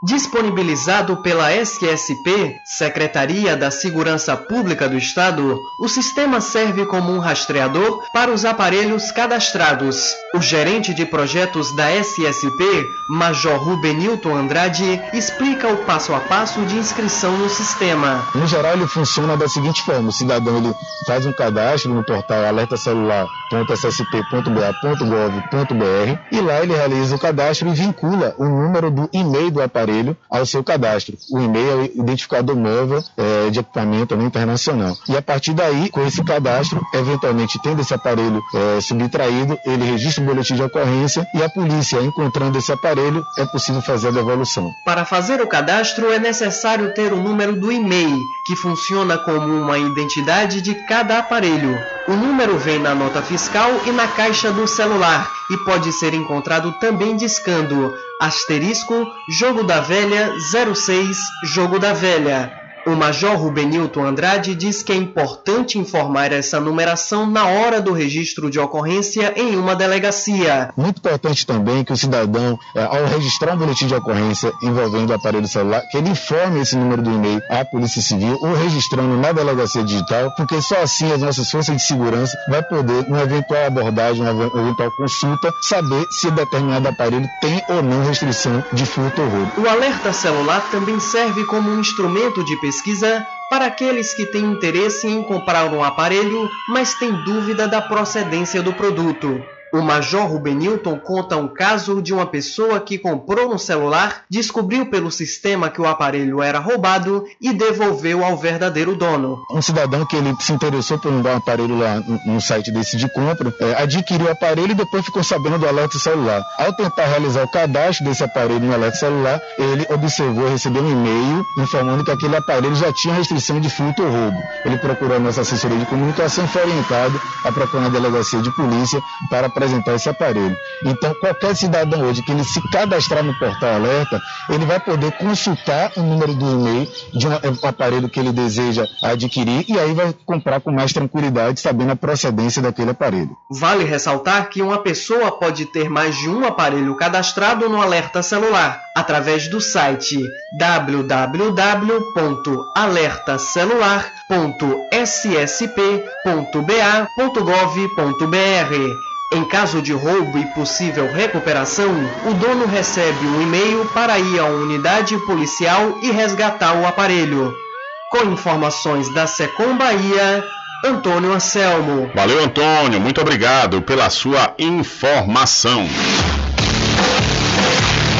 Disponibilizado pela SSP, Secretaria da Segurança Pública do Estado, o sistema serve como um rastreador para os aparelhos cadastrados. O gerente de projetos da SSP, Major Rubenilton Andrade, explica o passo a passo de inscrição no sistema.
No geral, ele funciona da seguinte forma: o cidadão ele faz um cadastro no portal alertacelular.ssp.ba.gov.br e lá ele realiza o cadastro e vincula o número do e-mail do aparelho aparelho ao seu cadastro. O e-mail é o identificador móvel é, de equipamento né, internacional. E a partir daí, com esse cadastro, eventualmente tendo esse aparelho é, subtraído, ele registra o boletim de ocorrência e a polícia, encontrando esse aparelho, é possível fazer a devolução.
Para fazer o cadastro, é necessário ter o número do e-mail, que funciona como uma identidade de cada aparelho. O número vem na nota fiscal e na caixa do celular e pode ser encontrado também discando asterisco Jogo da Velha 06 Jogo da Velha. O Major Rubenilton Andrade diz que é importante informar essa numeração na hora do registro de ocorrência em uma delegacia.
Muito importante também que o cidadão, é, ao registrar um boletim de ocorrência envolvendo o aparelho celular, que ele informe esse número do e-mail à Polícia Civil ou registrando na delegacia digital, porque só assim as nossas forças de segurança vai poder, numa eventual abordagem, uma eventual consulta, saber se determinado aparelho tem ou não restrição de furto ou roubo.
O alerta celular também serve como um instrumento de pesquisa para aqueles que têm interesse em comprar um aparelho, mas têm dúvida da procedência do produto. O Major Rubenilton conta um caso de uma pessoa que comprou um celular, descobriu pelo sistema que o aparelho era roubado e devolveu ao verdadeiro dono.
Um cidadão que ele se interessou por um aparelho lá no site desse de compra, é, adquiriu o aparelho e depois ficou sabendo do alerta celular. Ao tentar realizar o cadastro desse aparelho no alerta celular, ele observou, recebeu um e-mail informando que aquele aparelho já tinha restrição de furto ou roubo. Ele procurou a nossa assessoria de comunicação e foi orientado a procurar a delegacia de polícia para apresentar esse aparelho. Então, qualquer cidadão hoje que ele se cadastrar no portal alerta, ele vai poder consultar o número do e-mail de um aparelho que ele deseja adquirir e aí vai comprar com mais tranquilidade, sabendo a procedência daquele aparelho.
Vale ressaltar que uma pessoa pode ter mais de um aparelho cadastrado no alerta celular através do site www.alertacelular.ssp.ba.gov.br em caso de roubo e possível recuperação, o dono recebe um e-mail para ir à unidade policial e resgatar o aparelho. Com informações da Secom Bahia, Antônio Anselmo.
Valeu, Antônio. Muito obrigado pela sua informação.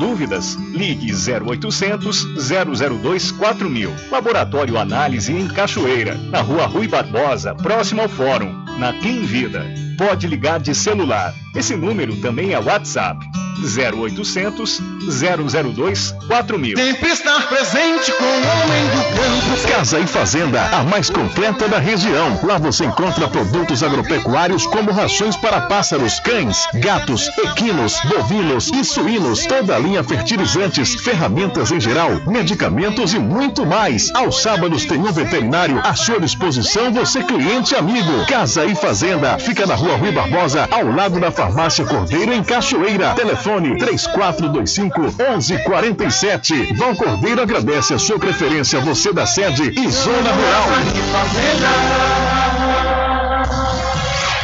Dúvidas? Ligue 0800 002 4000. Laboratório Análise em Cachoeira, na Rua Rui Barbosa, próximo ao Fórum, na Clean Vida. Pode ligar de celular. Esse número também é WhatsApp. 0800 002 4000.
Sempre estar presente com o homem do campo.
Casa e Fazenda, a mais completa da região. Lá você encontra produtos agropecuários como rações para pássaros, cães, gatos, equinos, bovinos e suínos, toda a linha fertilizantes, ferramentas em geral, medicamentos e muito mais. Aos sábados tem um veterinário à sua disposição, você cliente amigo. Casa e Fazenda, fica na rua Rui Barbosa, ao lado da farmácia Cordeiro, em Cachoeira. Telefone 3425 1147. Val Cordeiro agradece a sua preferência, você da sede e Zona Rural.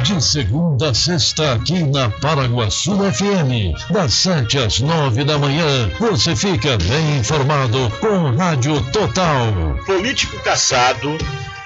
De segunda a sexta, aqui na Paraguaçu FM, das 7 às 9 da manhã, você fica bem informado com Rádio Total.
Político caçado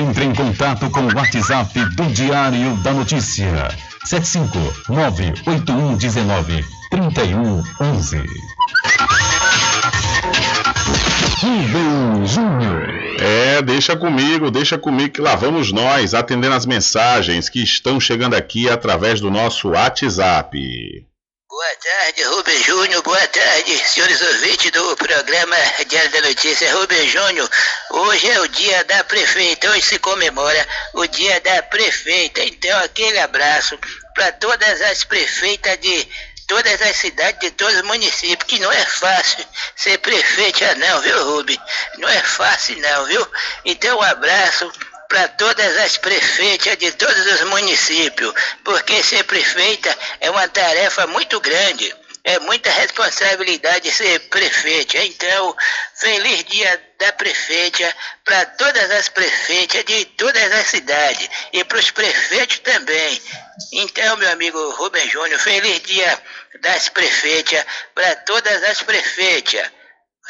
Entre em contato com o WhatsApp do Diário da Notícia. 759-8119-3111. Rubem Júnior.
É, deixa comigo, deixa comigo que lá vamos nós atendendo as mensagens que estão chegando aqui através do nosso WhatsApp.
Boa tarde, Rubem Júnior. Boa tarde, senhores ouvintes do programa Diário da Notícia. Rubem Júnior, hoje é o dia da prefeita. Hoje se comemora o dia da prefeita. Então, aquele abraço para todas as prefeitas de todas as cidades, de todos os municípios, que não é fácil ser prefeita, não, viu, Rubem? Não é fácil, não, viu? Então, um abraço para todas as prefeitas de todos os municípios, porque ser prefeita é uma tarefa muito grande. É muita responsabilidade ser prefeita. Então, feliz dia da prefeita para todas as prefeitas de todas as cidades e para os prefeitos também. Então, meu amigo Rubem Júnior, feliz dia das prefeitas para todas as prefeitas.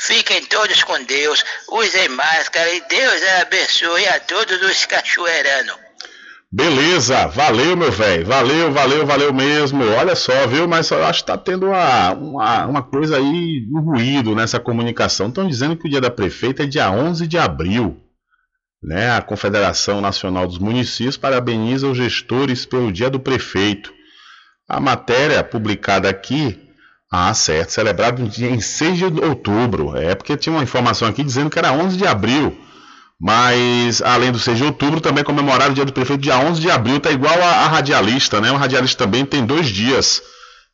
Fiquem todos com Deus, usem máscara e Deus abençoe a todos os cachoeiranos.
Beleza, valeu meu velho, valeu, valeu, valeu mesmo. Olha só, viu? Mas eu acho que tá tendo uma, uma, uma coisa aí, um ruído nessa comunicação. Estão dizendo que o dia da prefeita é dia 11 de abril. Né? A Confederação Nacional dos Municípios parabeniza os gestores pelo dia do prefeito. A matéria publicada aqui ah, certo. Celebrado em 6 de outubro. É porque tinha uma informação aqui dizendo que era 11 de abril. Mas, além do 6 de outubro, também comemorar o dia do prefeito dia 11 de abril. Tá igual a, a radialista, né? O radialista também tem dois dias.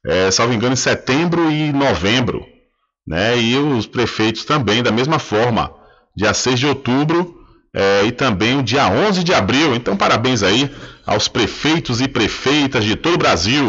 É, salvo engano, em setembro e novembro. Né? E os prefeitos também, da mesma forma. Dia 6 de outubro é, e também o dia 11 de abril. Então, parabéns aí aos prefeitos e prefeitas de todo o Brasil.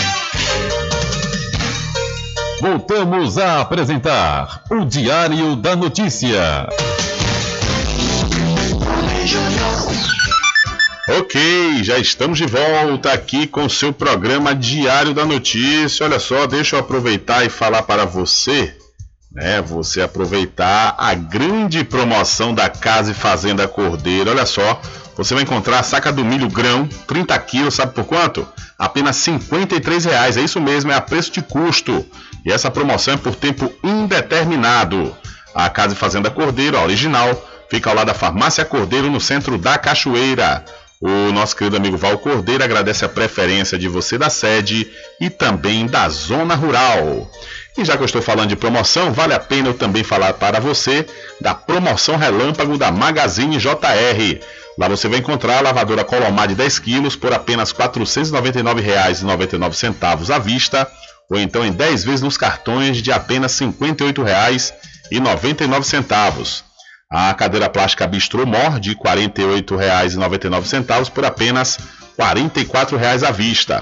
Voltamos a apresentar o Diário da Notícia.
Ok, já estamos de volta aqui com o seu programa Diário da Notícia. Olha só, deixa eu aproveitar e falar para você, né? Você aproveitar a grande promoção da Casa e Fazenda Cordeiro. Olha só, você vai encontrar a saca do milho grão, 30 quilos, sabe por quanto? Apenas 53 reais. É isso mesmo, é a preço de custo. E essa promoção é por tempo indeterminado. A Casa e Fazenda Cordeiro, a original, fica ao lado da Farmácia Cordeiro, no centro da Cachoeira. O nosso querido amigo Val Cordeiro agradece a preferência de você da sede e também da zona rural. E já que eu estou falando de promoção, vale a pena eu também falar para você da promoção relâmpago da Magazine JR. Lá você vai encontrar a lavadora Colomar de 10 quilos por apenas R$ 499,99 à vista, ou então em 10 vezes nos cartões de apenas R$ 58,99. A cadeira plástica Bistro Mor de R$ 48,99 por apenas R$ 44,00 à vista.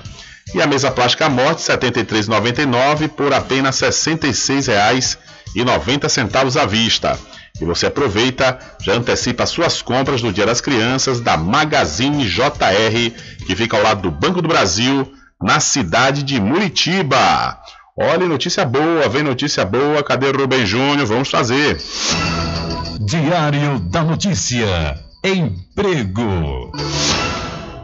E a mesa plástica Morte R$ 73,99 por apenas R$ 66,90 à vista. E você aproveita, já antecipa suas compras do Dia das Crianças da Magazine JR, que fica ao lado do Banco do Brasil, na cidade de Muritiba. Olha, notícia boa, vem notícia boa. Cadê o Rubem Júnior? Vamos fazer.
Diário da Notícia. Emprego.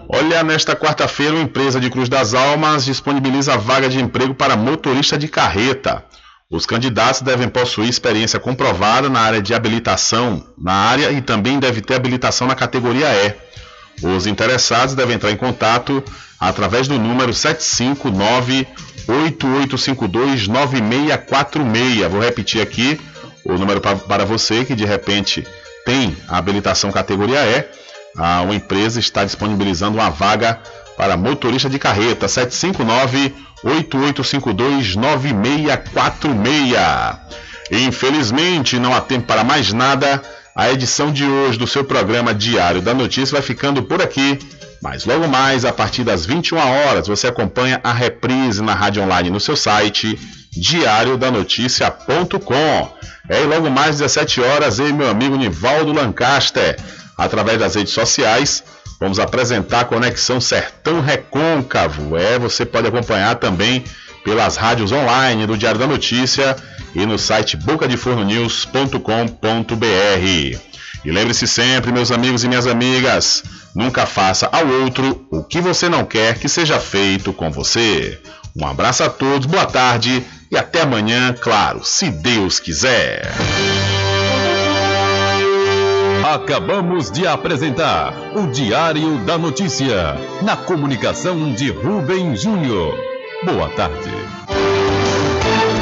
Olha, nesta quarta-feira, uma empresa de Cruz das Almas disponibiliza vaga de emprego para motorista de carreta. Os candidatos devem possuir experiência comprovada na área de habilitação na área e também deve ter habilitação na categoria E. Os interessados devem entrar em contato através do número 759 8852 9646. Vou repetir aqui o número para você que de repente tem a habilitação categoria E. A uma empresa está disponibilizando uma vaga para motorista de carreta 759 8852 9646. Infelizmente, não há tempo para mais nada. A edição de hoje do seu programa Diário da Notícia vai ficando por aqui. Mas logo mais, a partir das 21 horas, você acompanha a reprise na rádio online no seu site diariodanoticia.com. É, e logo mais 17 horas, eu e meu amigo Nivaldo Lancaster, através das redes sociais, vamos apresentar a Conexão Sertão Recôncavo. É, você pode acompanhar também pelas rádios online do Diário da Notícia e no site bocadefornonews.com.br. E lembre-se sempre, meus amigos e minhas amigas, nunca faça ao outro o que você não quer que seja feito com você. Um abraço a todos, boa tarde e até amanhã, claro, se Deus quiser.
Acabamos de apresentar o Diário da Notícia, na comunicação de Rubem Júnior. Boa tarde.